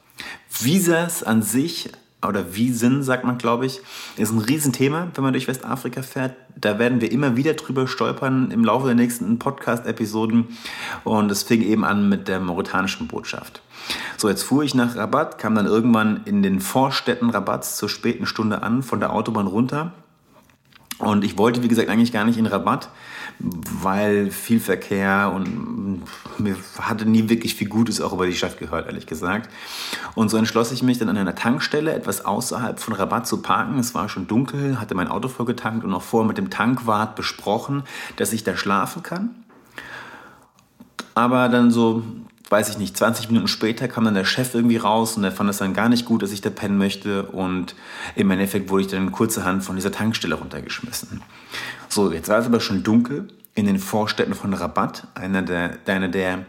Visas an sich oder Wiesen, sagt man, glaube ich, ist ein Riesenthema, wenn man durch Westafrika fährt. Da werden wir immer wieder drüber stolpern im Laufe der nächsten Podcast-Episoden. Und es fing eben an mit der mauritanischen Botschaft. So, jetzt fuhr ich nach Rabat, kam dann irgendwann in den Vorstädten Rabats zur späten Stunde an, von der Autobahn runter. Und ich wollte, wie gesagt, eigentlich gar nicht in Rabat, weil viel Verkehr und mir hatte nie wirklich viel Gutes auch über die Stadt gehört, ehrlich gesagt. Und so entschloss ich mich dann an einer Tankstelle etwas außerhalb von Rabat zu parken. Es war schon dunkel, hatte mein Auto vollgetankt und auch vorher mit dem Tankwart besprochen, dass ich da schlafen kann. Aber dann so weiß ich nicht, 20 Minuten später kam dann der Chef irgendwie raus und er fand es dann gar nicht gut, dass ich da pennen möchte. Und im Endeffekt wurde ich dann kurzerhand von dieser Tankstelle runtergeschmissen. So, jetzt war es aber schon dunkel in den Vorstädten von Rabat, einer der, einer der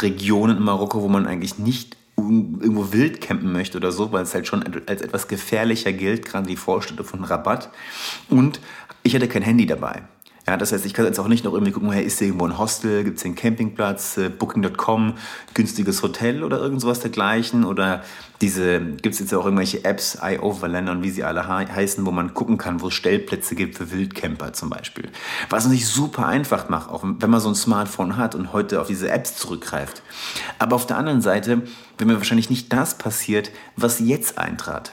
Regionen in Marokko, wo man eigentlich nicht irgendwo wild campen möchte oder so, weil es halt schon als etwas gefährlicher gilt, gerade die Vorstädte von Rabat. Und ich hatte kein Handy dabei. Ja, das heißt, ich kann jetzt auch nicht noch irgendwie gucken, hey, ist hier irgendwo ein Hostel, gibt es hier einen Campingplatz, äh, Booking.com, günstiges Hotel oder irgend sowas dergleichen. Oder diese, gibt es jetzt auch irgendwelche Apps, iOverlander und wie sie alle heißen, wo man gucken kann, wo es Stellplätze gibt für Wildcamper zum Beispiel. Was natürlich super einfach macht, auch wenn man so ein Smartphone hat und heute auf diese Apps zurückgreift. Aber auf der anderen Seite, wenn mir wahrscheinlich nicht das passiert, was jetzt eintrat.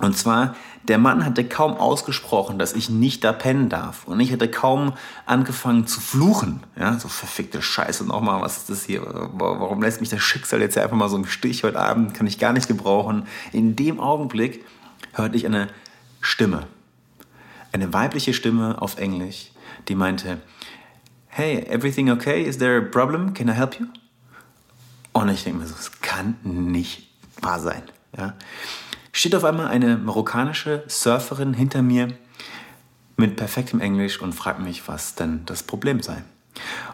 Und zwar, der Mann hatte kaum ausgesprochen, dass ich nicht da pennen darf. Und ich hatte kaum angefangen zu fluchen. Ja, so verfickte Scheiße nochmal, was ist das hier? Warum lässt mich das Schicksal jetzt einfach mal so im Stich heute Abend? Kann ich gar nicht gebrauchen. In dem Augenblick hörte ich eine Stimme. Eine weibliche Stimme auf Englisch, die meinte, Hey, everything okay? Is there a problem? Can I help you? Und ich denke mir so, das kann nicht wahr sein. Ja? Steht auf einmal eine marokkanische Surferin hinter mir mit perfektem Englisch und fragt mich, was denn das Problem sei.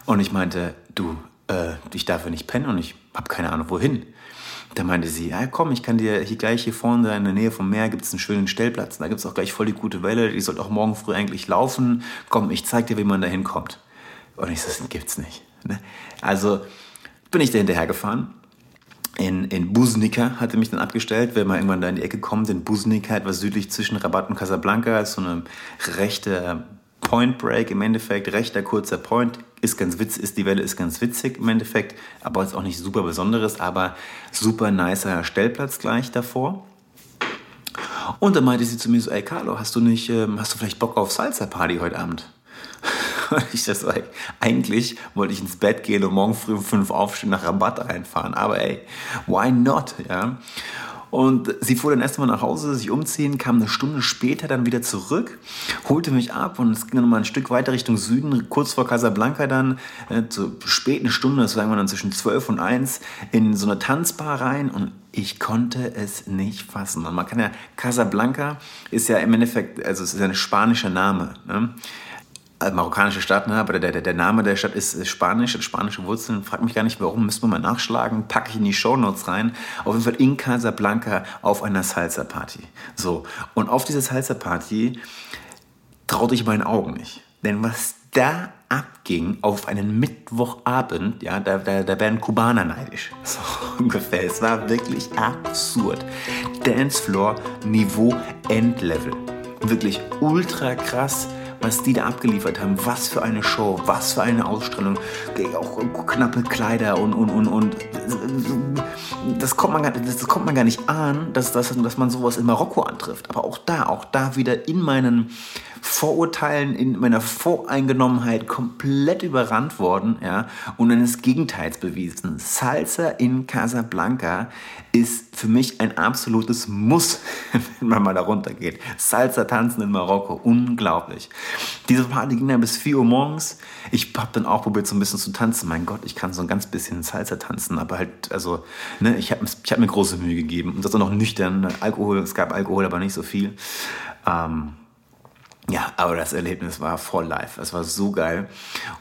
Und ich meinte, du, äh, ich darf ja nicht pennen und ich habe keine Ahnung wohin. Da meinte sie, ja komm, ich kann dir hier gleich hier vorne in der Nähe vom Meer gibt es einen schönen Stellplatz. Da gibt es auch gleich voll die gute Welle, die sollte auch morgen früh eigentlich laufen. Komm, ich zeig dir, wie man da hinkommt. Und ich so, das gibt's nicht. Ne? Also bin ich da hinterher gefahren. In, in Busnica hatte mich dann abgestellt, wenn man irgendwann da in die Ecke kommt. In Busnica, etwas südlich zwischen Rabat und Casablanca, ist so eine rechte Point Break im Endeffekt, rechter kurzer Point, ist ganz witzig, ist die Welle ist ganz witzig im Endeffekt, aber ist auch nicht super Besonderes, aber super nicer Stellplatz gleich davor. Und dann meinte sie zu mir so, ey Carlo, hast du nicht, ähm, hast du vielleicht Bock auf Salsa Party heute Abend? (laughs) Ich das so, eigentlich wollte ich ins Bett gehen und morgen früh um fünf aufstehen, nach Rabatt reinfahren, aber ey, why not, ja? Und sie fuhr dann erstmal nach Hause, sich umziehen, kam eine Stunde später dann wieder zurück, holte mich ab und es ging dann mal ein Stück weiter Richtung Süden, kurz vor Casablanca dann, äh, zur späten Stunde, das sagen wir dann zwischen 12 und 1, in so eine Tanzbar rein und ich konnte es nicht fassen. Und man kann ja, Casablanca ist ja im Endeffekt, also es ist ein spanischer Name. Ne? Also marokkanische Stadt, ne? aber der, der, der Name der Stadt ist, Spanisch, hat spanische Wurzeln. Frag mich gar nicht, warum, müssen wir mal nachschlagen. Packe ich in die Shownotes rein. Auf jeden Fall in Casablanca auf einer Salsa-Party. So, und auf dieser Salsa-Party traute ich meinen Augen nicht. Denn was da abging auf einen Mittwochabend, ja, da, da, da wären Kubaner neidisch. So (laughs) ungefähr. Es war wirklich absurd. Dancefloor Niveau Endlevel. Wirklich ultra krass was die da abgeliefert haben. Was für eine Show, was für eine Ausstrahlung. Auch knappe Kleider und, und, und, und. Das kommt man gar, das kommt man gar nicht an, dass, dass, dass man sowas in Marokko antrifft. Aber auch da, auch da wieder in meinen Vorurteilen, in meiner Voreingenommenheit komplett überrannt worden, ja, und eines Gegenteils bewiesen. Salsa in Casablanca ist für mich ein absolutes Muss, (laughs) wenn man mal da runter geht. Salsa tanzen in Marokko, unglaublich. Diese Party ging dann bis 4 Uhr morgens. Ich habe dann auch probiert, so ein bisschen zu tanzen. Mein Gott, ich kann so ein ganz bisschen Salsa tanzen, aber halt, also, ne, ich habe ich hab mir große Mühe gegeben. Und das auch noch nüchtern. Alkohol, es gab Alkohol, aber nicht so viel. Ähm, ja, aber das Erlebnis war voll live. Es war so geil.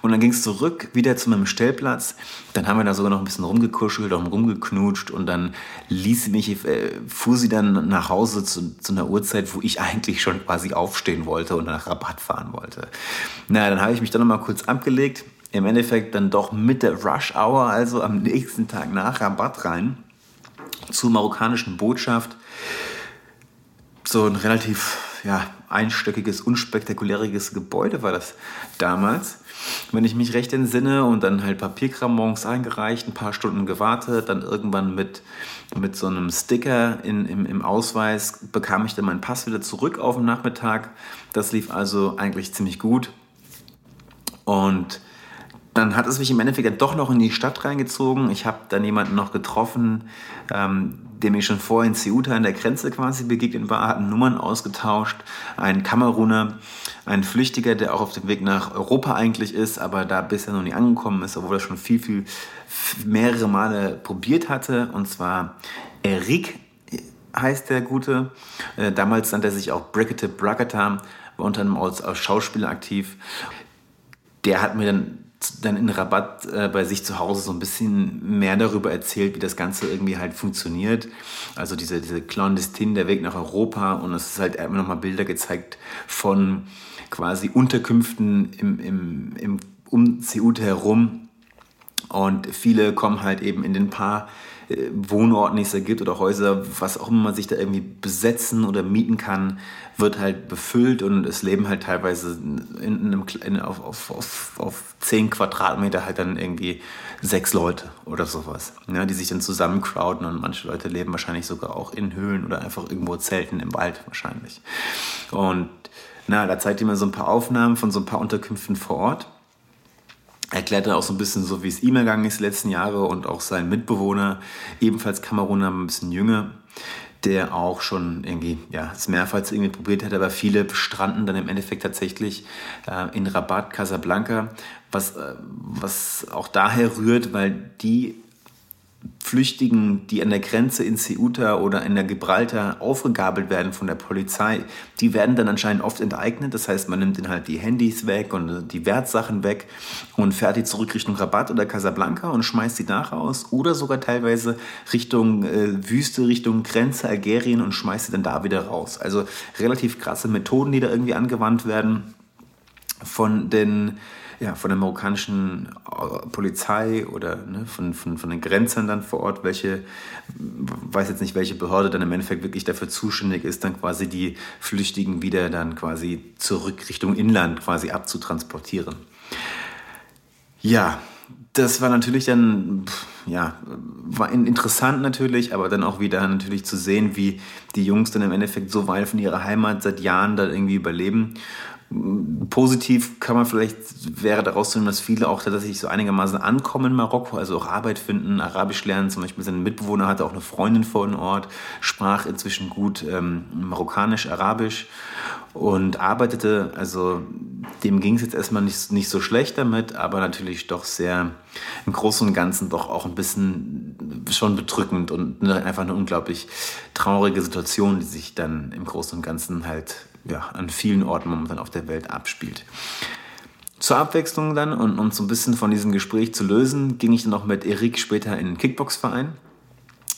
Und dann ging es zurück wieder zu meinem Stellplatz. Dann haben wir da sogar noch ein bisschen rumgekuschelt und rumgeknutscht. Und dann ließ sie mich, äh, fuhr sie dann nach Hause zu, zu, einer Uhrzeit, wo ich eigentlich schon quasi aufstehen wollte und nach Rabatt fahren wollte. Na, dann habe ich mich dann nochmal kurz abgelegt. Im Endeffekt dann doch mit der Rush Hour, also am nächsten Tag nach Rabatt rein, zur marokkanischen Botschaft. So ein relativ ja, einstöckiges, unspektakuläriges Gebäude war das damals. Wenn ich mich recht entsinne und dann halt Papierkram morgens eingereicht, ein paar Stunden gewartet, dann irgendwann mit, mit so einem Sticker in, im, im Ausweis bekam ich dann meinen Pass wieder zurück auf den Nachmittag. Das lief also eigentlich ziemlich gut. Und dann hat es mich im Endeffekt doch noch in die Stadt reingezogen. Ich habe dann jemanden noch getroffen, ähm, der mir schon vorher in Ceuta an der Grenze quasi begegnet war, hatten Nummern ausgetauscht. Ein Kameruner, ein Flüchtiger, der auch auf dem Weg nach Europa eigentlich ist, aber da bisher noch nie angekommen ist, obwohl er schon viel, viel mehrere Male probiert hatte. Und zwar Eric heißt der Gute. Äh, damals nannte er sich auch Brigitte Bragata, war unter anderem als Schauspieler aktiv. Der hat mir dann dann in Rabatt äh, bei sich zu Hause so ein bisschen mehr darüber erzählt, wie das Ganze irgendwie halt funktioniert. Also diese, diese Clandestine, der Weg nach Europa und es ist halt immer noch mal Bilder gezeigt von quasi Unterkünften im, im, im, um Ceuta herum. Und viele kommen halt eben in den paar äh, Wohnorten, die es da gibt oder Häuser, was auch immer man sich da irgendwie besetzen oder mieten kann, wird halt befüllt und es leben halt teilweise in einem, in, auf, auf, auf, auf 10 Quadratmeter halt dann irgendwie sechs Leute oder sowas, ja, die sich dann zusammencrowden und manche Leute leben wahrscheinlich sogar auch in Höhlen oder einfach irgendwo Zelten im Wald wahrscheinlich. Und na, da zeigt ihr mir so ein paar Aufnahmen von so ein paar Unterkünften vor Ort erklärte auch so ein bisschen so, wie es ihm ergangen ist die letzten Jahre und auch sein Mitbewohner, ebenfalls Kameruner, ein bisschen jünger, der auch schon irgendwie, ja, es mehrfach irgendwie probiert hat, aber viele stranden dann im Endeffekt tatsächlich äh, in Rabat, Casablanca, was, äh, was auch daher rührt, weil die Flüchtigen, die an der Grenze in Ceuta oder in der Gibraltar aufgegabelt werden von der Polizei, die werden dann anscheinend oft enteignet. Das heißt, man nimmt ihnen halt die Handys weg und die Wertsachen weg und fährt die zurück Richtung Rabat oder Casablanca und schmeißt sie da raus oder sogar teilweise Richtung äh, Wüste, Richtung Grenze Algerien und schmeißt sie dann da wieder raus. Also relativ krasse Methoden, die da irgendwie angewandt werden von den ja, von der marokkanischen äh, Polizei oder ne, von, von, von den Grenzern dann vor Ort, welche, weiß jetzt nicht, welche Behörde dann im Endeffekt wirklich dafür zuständig ist, dann quasi die Flüchtigen wieder dann quasi zurück Richtung Inland quasi abzutransportieren. Ja, das war natürlich dann, ja, war interessant natürlich, aber dann auch wieder natürlich zu sehen, wie die Jungs dann im Endeffekt so weit von ihrer Heimat seit Jahren da irgendwie überleben Positiv kann man vielleicht, wäre daraus zu nehmen, dass viele auch tatsächlich so einigermaßen ankommen in Marokko, also auch Arbeit finden, Arabisch lernen. Zum Beispiel sein Mitbewohner hatte auch eine Freundin vor dem Ort, sprach inzwischen gut ähm, Marokkanisch, Arabisch und arbeitete. Also dem ging es jetzt erstmal nicht, nicht so schlecht damit, aber natürlich doch sehr im Großen und Ganzen doch auch ein bisschen schon bedrückend und einfach eine unglaublich traurige Situation, die sich dann im Großen und Ganzen halt ja, an vielen Orten momentan auf der Welt abspielt. Zur Abwechslung dann und um so ein bisschen von diesem Gespräch zu lösen, ging ich dann auch mit Erik später in den Kickboxverein.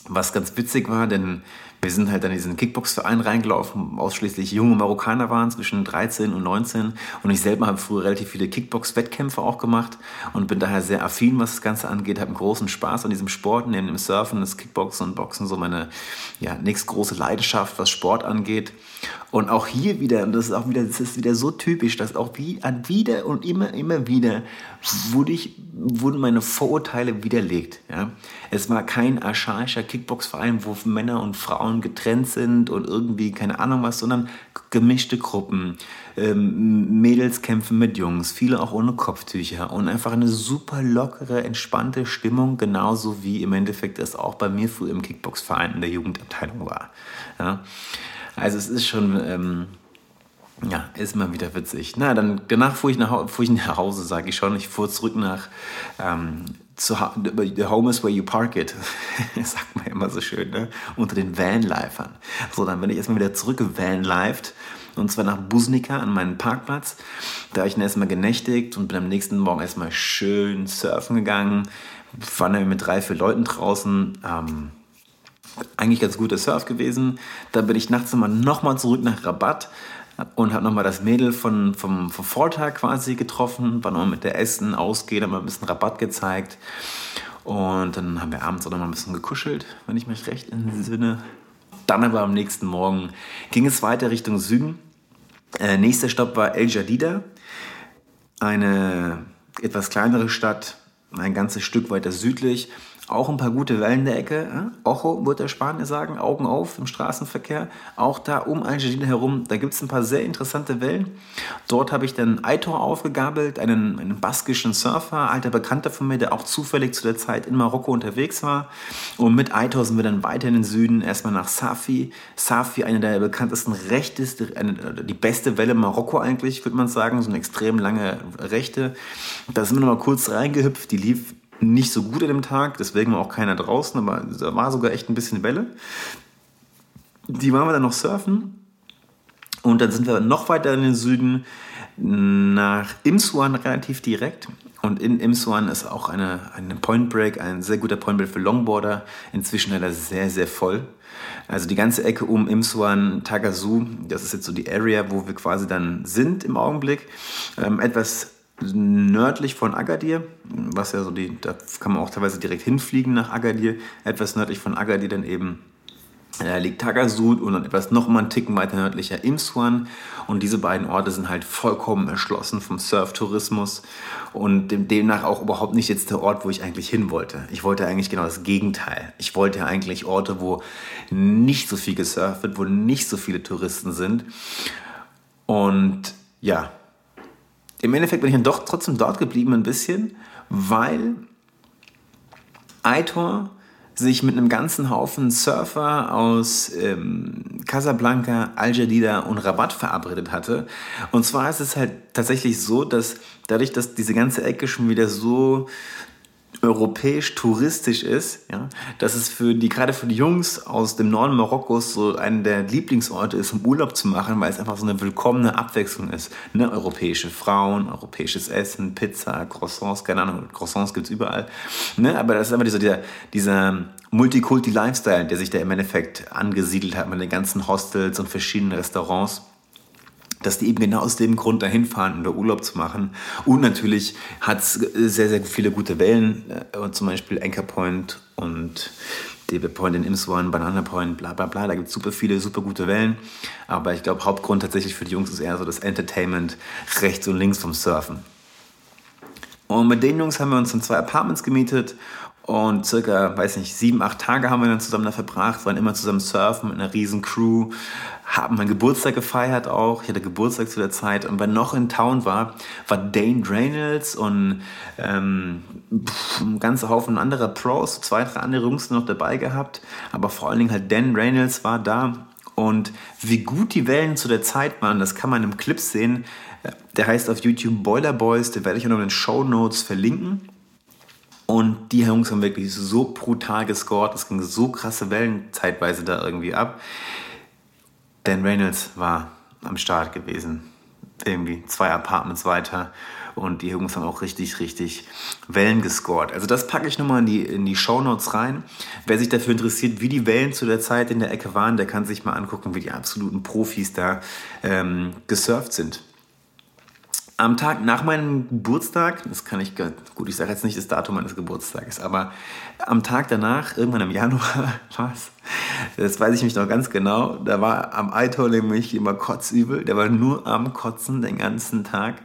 Was ganz witzig war, denn wir sind halt in diesen Kickbox-Verein reingelaufen, ausschließlich junge Marokkaner waren, zwischen 13 und 19. Und ich selber habe früher relativ viele Kickbox-Wettkämpfe auch gemacht und bin daher sehr affin, was das Ganze angeht, habe einen großen Spaß an diesem Sport, neben dem Surfen, das Kickboxen und Boxen so meine ja, nächst große Leidenschaft, was Sport angeht. Und auch hier wieder, und das ist auch wieder, das ist wieder so typisch, dass auch wie, wieder und immer, immer wieder wurde ich, wurden meine Vorurteile widerlegt. Ja? Es war kein archaischer Kickbox-Verein, wo Männer und Frauen getrennt sind und irgendwie keine Ahnung was, sondern gemischte Gruppen. Ähm, Mädels kämpfen mit Jungs, viele auch ohne Kopftücher und einfach eine super lockere, entspannte Stimmung, genauso wie im Endeffekt es auch bei mir früher im Kickbox-Verein in der Jugendabteilung war. Ja? Also es ist schon... Ähm, ja, ist mal wieder witzig. Na, dann danach fuhr ich nach, fuhr ich nach Hause, sage ich schon. Ich fuhr zurück nach ähm, zu, The Home is where you park it. (laughs) sagt man immer so schön, ne? Unter den Vanlifern. So, dann bin ich erstmal wieder zurück Vanlifed. Und zwar nach Busnika an meinen Parkplatz. Da habe ich dann erstmal genächtigt und bin am nächsten Morgen erstmal schön surfen gegangen. War dann mit drei, vier Leuten draußen. Ähm, eigentlich ganz guter Surf gewesen. Dann bin ich nachts nochmal noch mal zurück nach Rabat und habe nochmal das Mädel von, vom, vom Vortag quasi getroffen, war nochmal mit der Essen, ausgehen, haben ein bisschen Rabatt gezeigt. Und dann haben wir abends auch nochmal ein bisschen gekuschelt, wenn ich mich recht entsinne. Dann aber am nächsten Morgen ging es weiter Richtung Süden. Äh, nächster Stopp war El Jadida, eine etwas kleinere Stadt, ein ganzes Stück weiter südlich auch ein paar gute Wellen der Ecke. Ocho, wird der Spanier sagen, Augen auf im Straßenverkehr. Auch da um Algerine herum, da gibt es ein paar sehr interessante Wellen. Dort habe ich dann Aitor aufgegabelt, einen, einen baskischen Surfer, alter Bekannter von mir, der auch zufällig zu der Zeit in Marokko unterwegs war. Und mit Aitor sind wir dann weiter in den Süden, erstmal nach Safi. Safi, eine der bekanntesten rechteste, die beste Welle Marokko eigentlich, würde man sagen, so eine extrem lange Rechte. Da sind wir nochmal kurz reingehüpft, die lief nicht so gut an dem Tag, deswegen war auch keiner draußen, aber da war sogar echt ein bisschen Welle. Die waren wir dann noch surfen und dann sind wir noch weiter in den Süden nach Imsuan relativ direkt. Und in Imsuan ist auch eine, eine Point Break, ein sehr guter Point Break für Longboarder. Inzwischen leider sehr, sehr voll. Also die ganze Ecke um Imsuan, Tagazu, das ist jetzt so die Area, wo wir quasi dann sind im Augenblick. Ähm, etwas nördlich von Agadir, was ja so die, da kann man auch teilweise direkt hinfliegen nach Agadir, etwas nördlich von Agadir dann eben äh, liegt Tagasud und dann etwas noch mal einen Ticken weiter nördlicher Imswan. Und diese beiden Orte sind halt vollkommen erschlossen vom Surftourismus und demnach auch überhaupt nicht jetzt der Ort, wo ich eigentlich hin wollte. Ich wollte eigentlich genau das Gegenteil. Ich wollte eigentlich Orte, wo nicht so viel gesurft wird, wo nicht so viele Touristen sind. Und ja, im Endeffekt bin ich dann doch trotzdem dort geblieben ein bisschen, weil Aitor sich mit einem ganzen Haufen Surfer aus ähm, Casablanca, Al Jadida und Rabat verabredet hatte. Und zwar ist es halt tatsächlich so, dass dadurch, dass diese ganze Ecke schon wieder so europäisch touristisch ist, ja, dass es für die, gerade für die Jungs aus dem Norden Marokkos so einer der Lieblingsorte ist, um Urlaub zu machen, weil es einfach so eine willkommene Abwechslung ist. Ne? Europäische Frauen, europäisches Essen, Pizza, Croissants, keine Ahnung, Croissants gibt's überall. Ne? Aber das ist einfach dieser, dieser, dieser Multikulti-Lifestyle, der sich da im Endeffekt angesiedelt hat mit den ganzen Hostels und verschiedenen Restaurants dass die eben genau aus dem Grund dahin fahren, um da Urlaub zu machen. Und natürlich hat es sehr, sehr viele gute Wellen, äh, zum Beispiel Anchor Point und David Point in Imswan, Banana Point, bla bla bla. Da gibt es super viele, super gute Wellen. Aber ich glaube, Hauptgrund tatsächlich für die Jungs ist eher so das Entertainment rechts und links vom Surfen. Und mit den Jungs haben wir uns in zwei Apartments gemietet und circa, weiß nicht, sieben, acht Tage haben wir dann zusammen da verbracht, waren immer zusammen surfen mit einer riesen Crew, haben meinen Geburtstag gefeiert auch. Ich hatte Geburtstag zu der Zeit. Und wer noch in Town war, war Dane Reynolds und ähm, ein ganzer Haufen anderer Pros, zwei, drei andere Jungs noch dabei gehabt. Aber vor allen Dingen halt Dan Reynolds war da. Und wie gut die Wellen zu der Zeit waren, das kann man im Clip sehen. Der heißt auf YouTube Boiler Boys, den werde ich auch noch in den Show Notes verlinken. Und die Jungs haben wirklich so brutal gescored. Es ging so krasse Wellen zeitweise da irgendwie ab. Dan Reynolds war am Start gewesen. Irgendwie zwei Apartments weiter. Und die Jungs haben auch richtig, richtig Wellen gescored. Also das packe ich nochmal in die, in die Shownotes rein. Wer sich dafür interessiert, wie die Wellen zu der Zeit in der Ecke waren, der kann sich mal angucken, wie die absoluten Profis da ähm, gesurft sind. Am Tag nach meinem Geburtstag, das kann ich, gut, ich sage jetzt nicht das Datum meines Geburtstages, aber am Tag danach, irgendwann im (laughs) Januar, was? Das weiß ich mich noch ganz genau. Da war am Eitor nämlich immer kotzübel. Der war nur am Kotzen den ganzen Tag.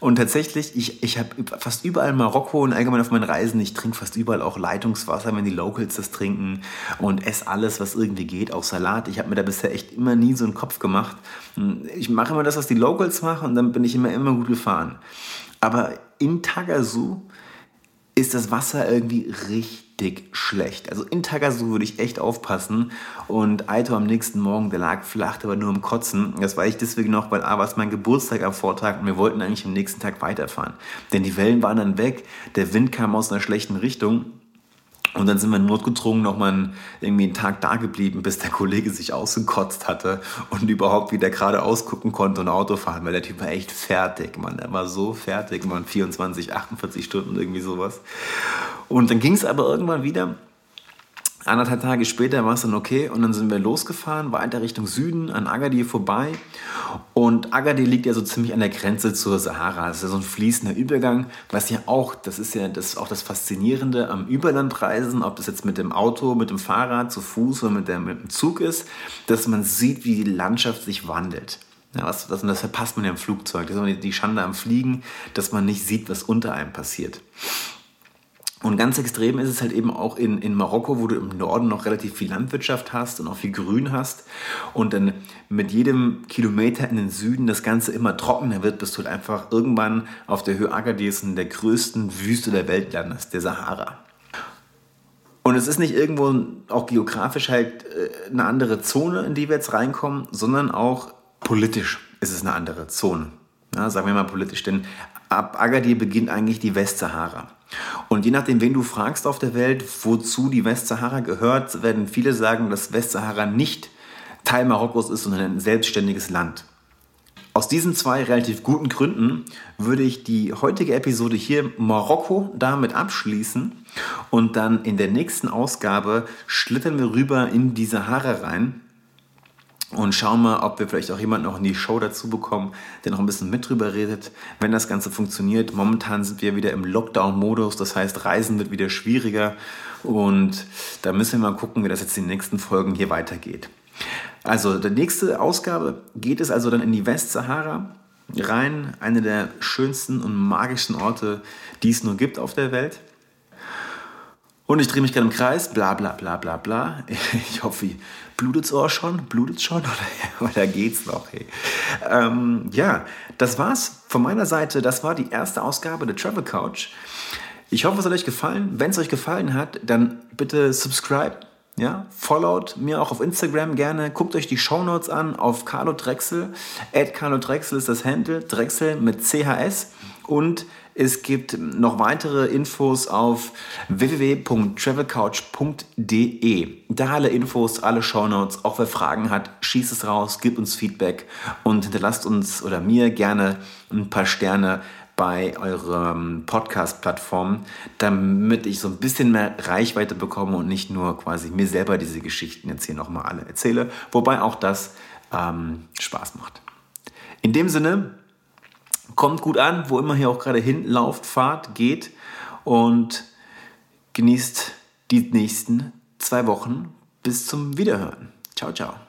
Und tatsächlich, ich, ich habe fast überall Marokko und allgemein auf meinen Reisen, ich trinke fast überall auch Leitungswasser, wenn die Locals das trinken und esse alles, was irgendwie geht, auch Salat. Ich habe mir da bisher echt immer nie so einen Kopf gemacht. Ich mache immer das, was die Locals machen und dann bin ich immer, immer gut gefahren. Aber in Tagazu ist das Wasser irgendwie richtig schlecht. Also in Tagasu würde ich echt aufpassen. Und Aito am nächsten Morgen, der lag flach, war nur im Kotzen. Das war ich deswegen noch, weil A war es mein Geburtstag am Vortag und wir wollten eigentlich am nächsten Tag weiterfahren. Denn die Wellen waren dann weg, der Wind kam aus einer schlechten Richtung und dann sind wir notgedrungen nochmal irgendwie einen Tag da geblieben, bis der Kollege sich ausgekotzt hatte und überhaupt wieder gerade ausgucken konnte und Auto fahren, weil der Typ war echt fertig, Mann. Er war so fertig, man, 24, 48 Stunden, irgendwie sowas. Und dann ging es aber irgendwann wieder Anderthalb Tage später war es dann okay und dann sind wir losgefahren, weiter Richtung Süden, an Agadir vorbei. Und Agadir liegt ja so ziemlich an der Grenze zur Sahara. Das ist ja so ein fließender Übergang, was ja auch, das ist ja das, auch das Faszinierende am Überlandreisen, ob das jetzt mit dem Auto, mit dem Fahrrad, zu Fuß oder mit, der, mit dem Zug ist, dass man sieht, wie die Landschaft sich wandelt. Ja, was, das, das verpasst man ja im Flugzeug. Das ist die Schande am Fliegen, dass man nicht sieht, was unter einem passiert. Und ganz extrem ist es halt eben auch in, in Marokko, wo du im Norden noch relativ viel Landwirtschaft hast und auch viel Grün hast. Und dann mit jedem Kilometer in den Süden das Ganze immer trockener wird, bis du halt einfach irgendwann auf der Höhe Agadir in der größten Wüste der Welt landest, der Sahara. Und es ist nicht irgendwo auch geografisch halt äh, eine andere Zone, in die wir jetzt reinkommen, sondern auch politisch ist es eine andere Zone. Ja, sagen wir mal politisch, denn ab Agadir beginnt eigentlich die Westsahara. Und je nachdem, wen du fragst auf der Welt, wozu die Westsahara gehört, werden viele sagen, dass Westsahara nicht Teil Marokkos ist, sondern ein selbstständiges Land. Aus diesen zwei relativ guten Gründen würde ich die heutige Episode hier Marokko damit abschließen und dann in der nächsten Ausgabe schlittern wir rüber in die Sahara rein und schauen mal, ob wir vielleicht auch jemanden noch in die Show dazu bekommen, der noch ein bisschen mit drüber redet, wenn das Ganze funktioniert. Momentan sind wir wieder im Lockdown-Modus, das heißt, Reisen wird wieder schwieriger und da müssen wir mal gucken, wie das jetzt in den nächsten Folgen hier weitergeht. Also, die nächste Ausgabe geht es also dann in die Westsahara rein, eine der schönsten und magischsten Orte, die es nur gibt auf der Welt. Und ich drehe mich gerade im Kreis, bla bla bla bla bla. (laughs) Ich hoffe, blutet's Ohr schon? Blutet's schon? (laughs) Oder, oder geht's noch? Hey. Ähm, ja, das war's von meiner Seite. Das war die erste Ausgabe der Travel Couch. Ich hoffe, es hat euch gefallen. Wenn es euch gefallen hat, dann bitte subscribe. Ja, followt mir auch auf Instagram gerne. Guckt euch die Shownotes an auf Carlo Drechsel. At Carlo Drechsel ist das Handle. Drechsel mit CHS. Und Es gibt noch weitere Infos auf www.travelcouch.de. Da alle Infos, alle Shownotes. Auch wer Fragen hat, schießt es raus, gibt uns Feedback und hinterlasst uns oder mir gerne ein paar Sterne bei eurem Podcast-Plattform, damit ich so ein bisschen mehr Reichweite bekomme und nicht nur quasi mir selber diese Geschichten jetzt hier nochmal alle erzähle, wobei auch das ähm, Spaß macht. In dem Sinne, kommt gut an, wo immer hier auch gerade hinlauft, fahrt, geht und genießt die nächsten zwei Wochen bis zum Wiederhören. Ciao, ciao.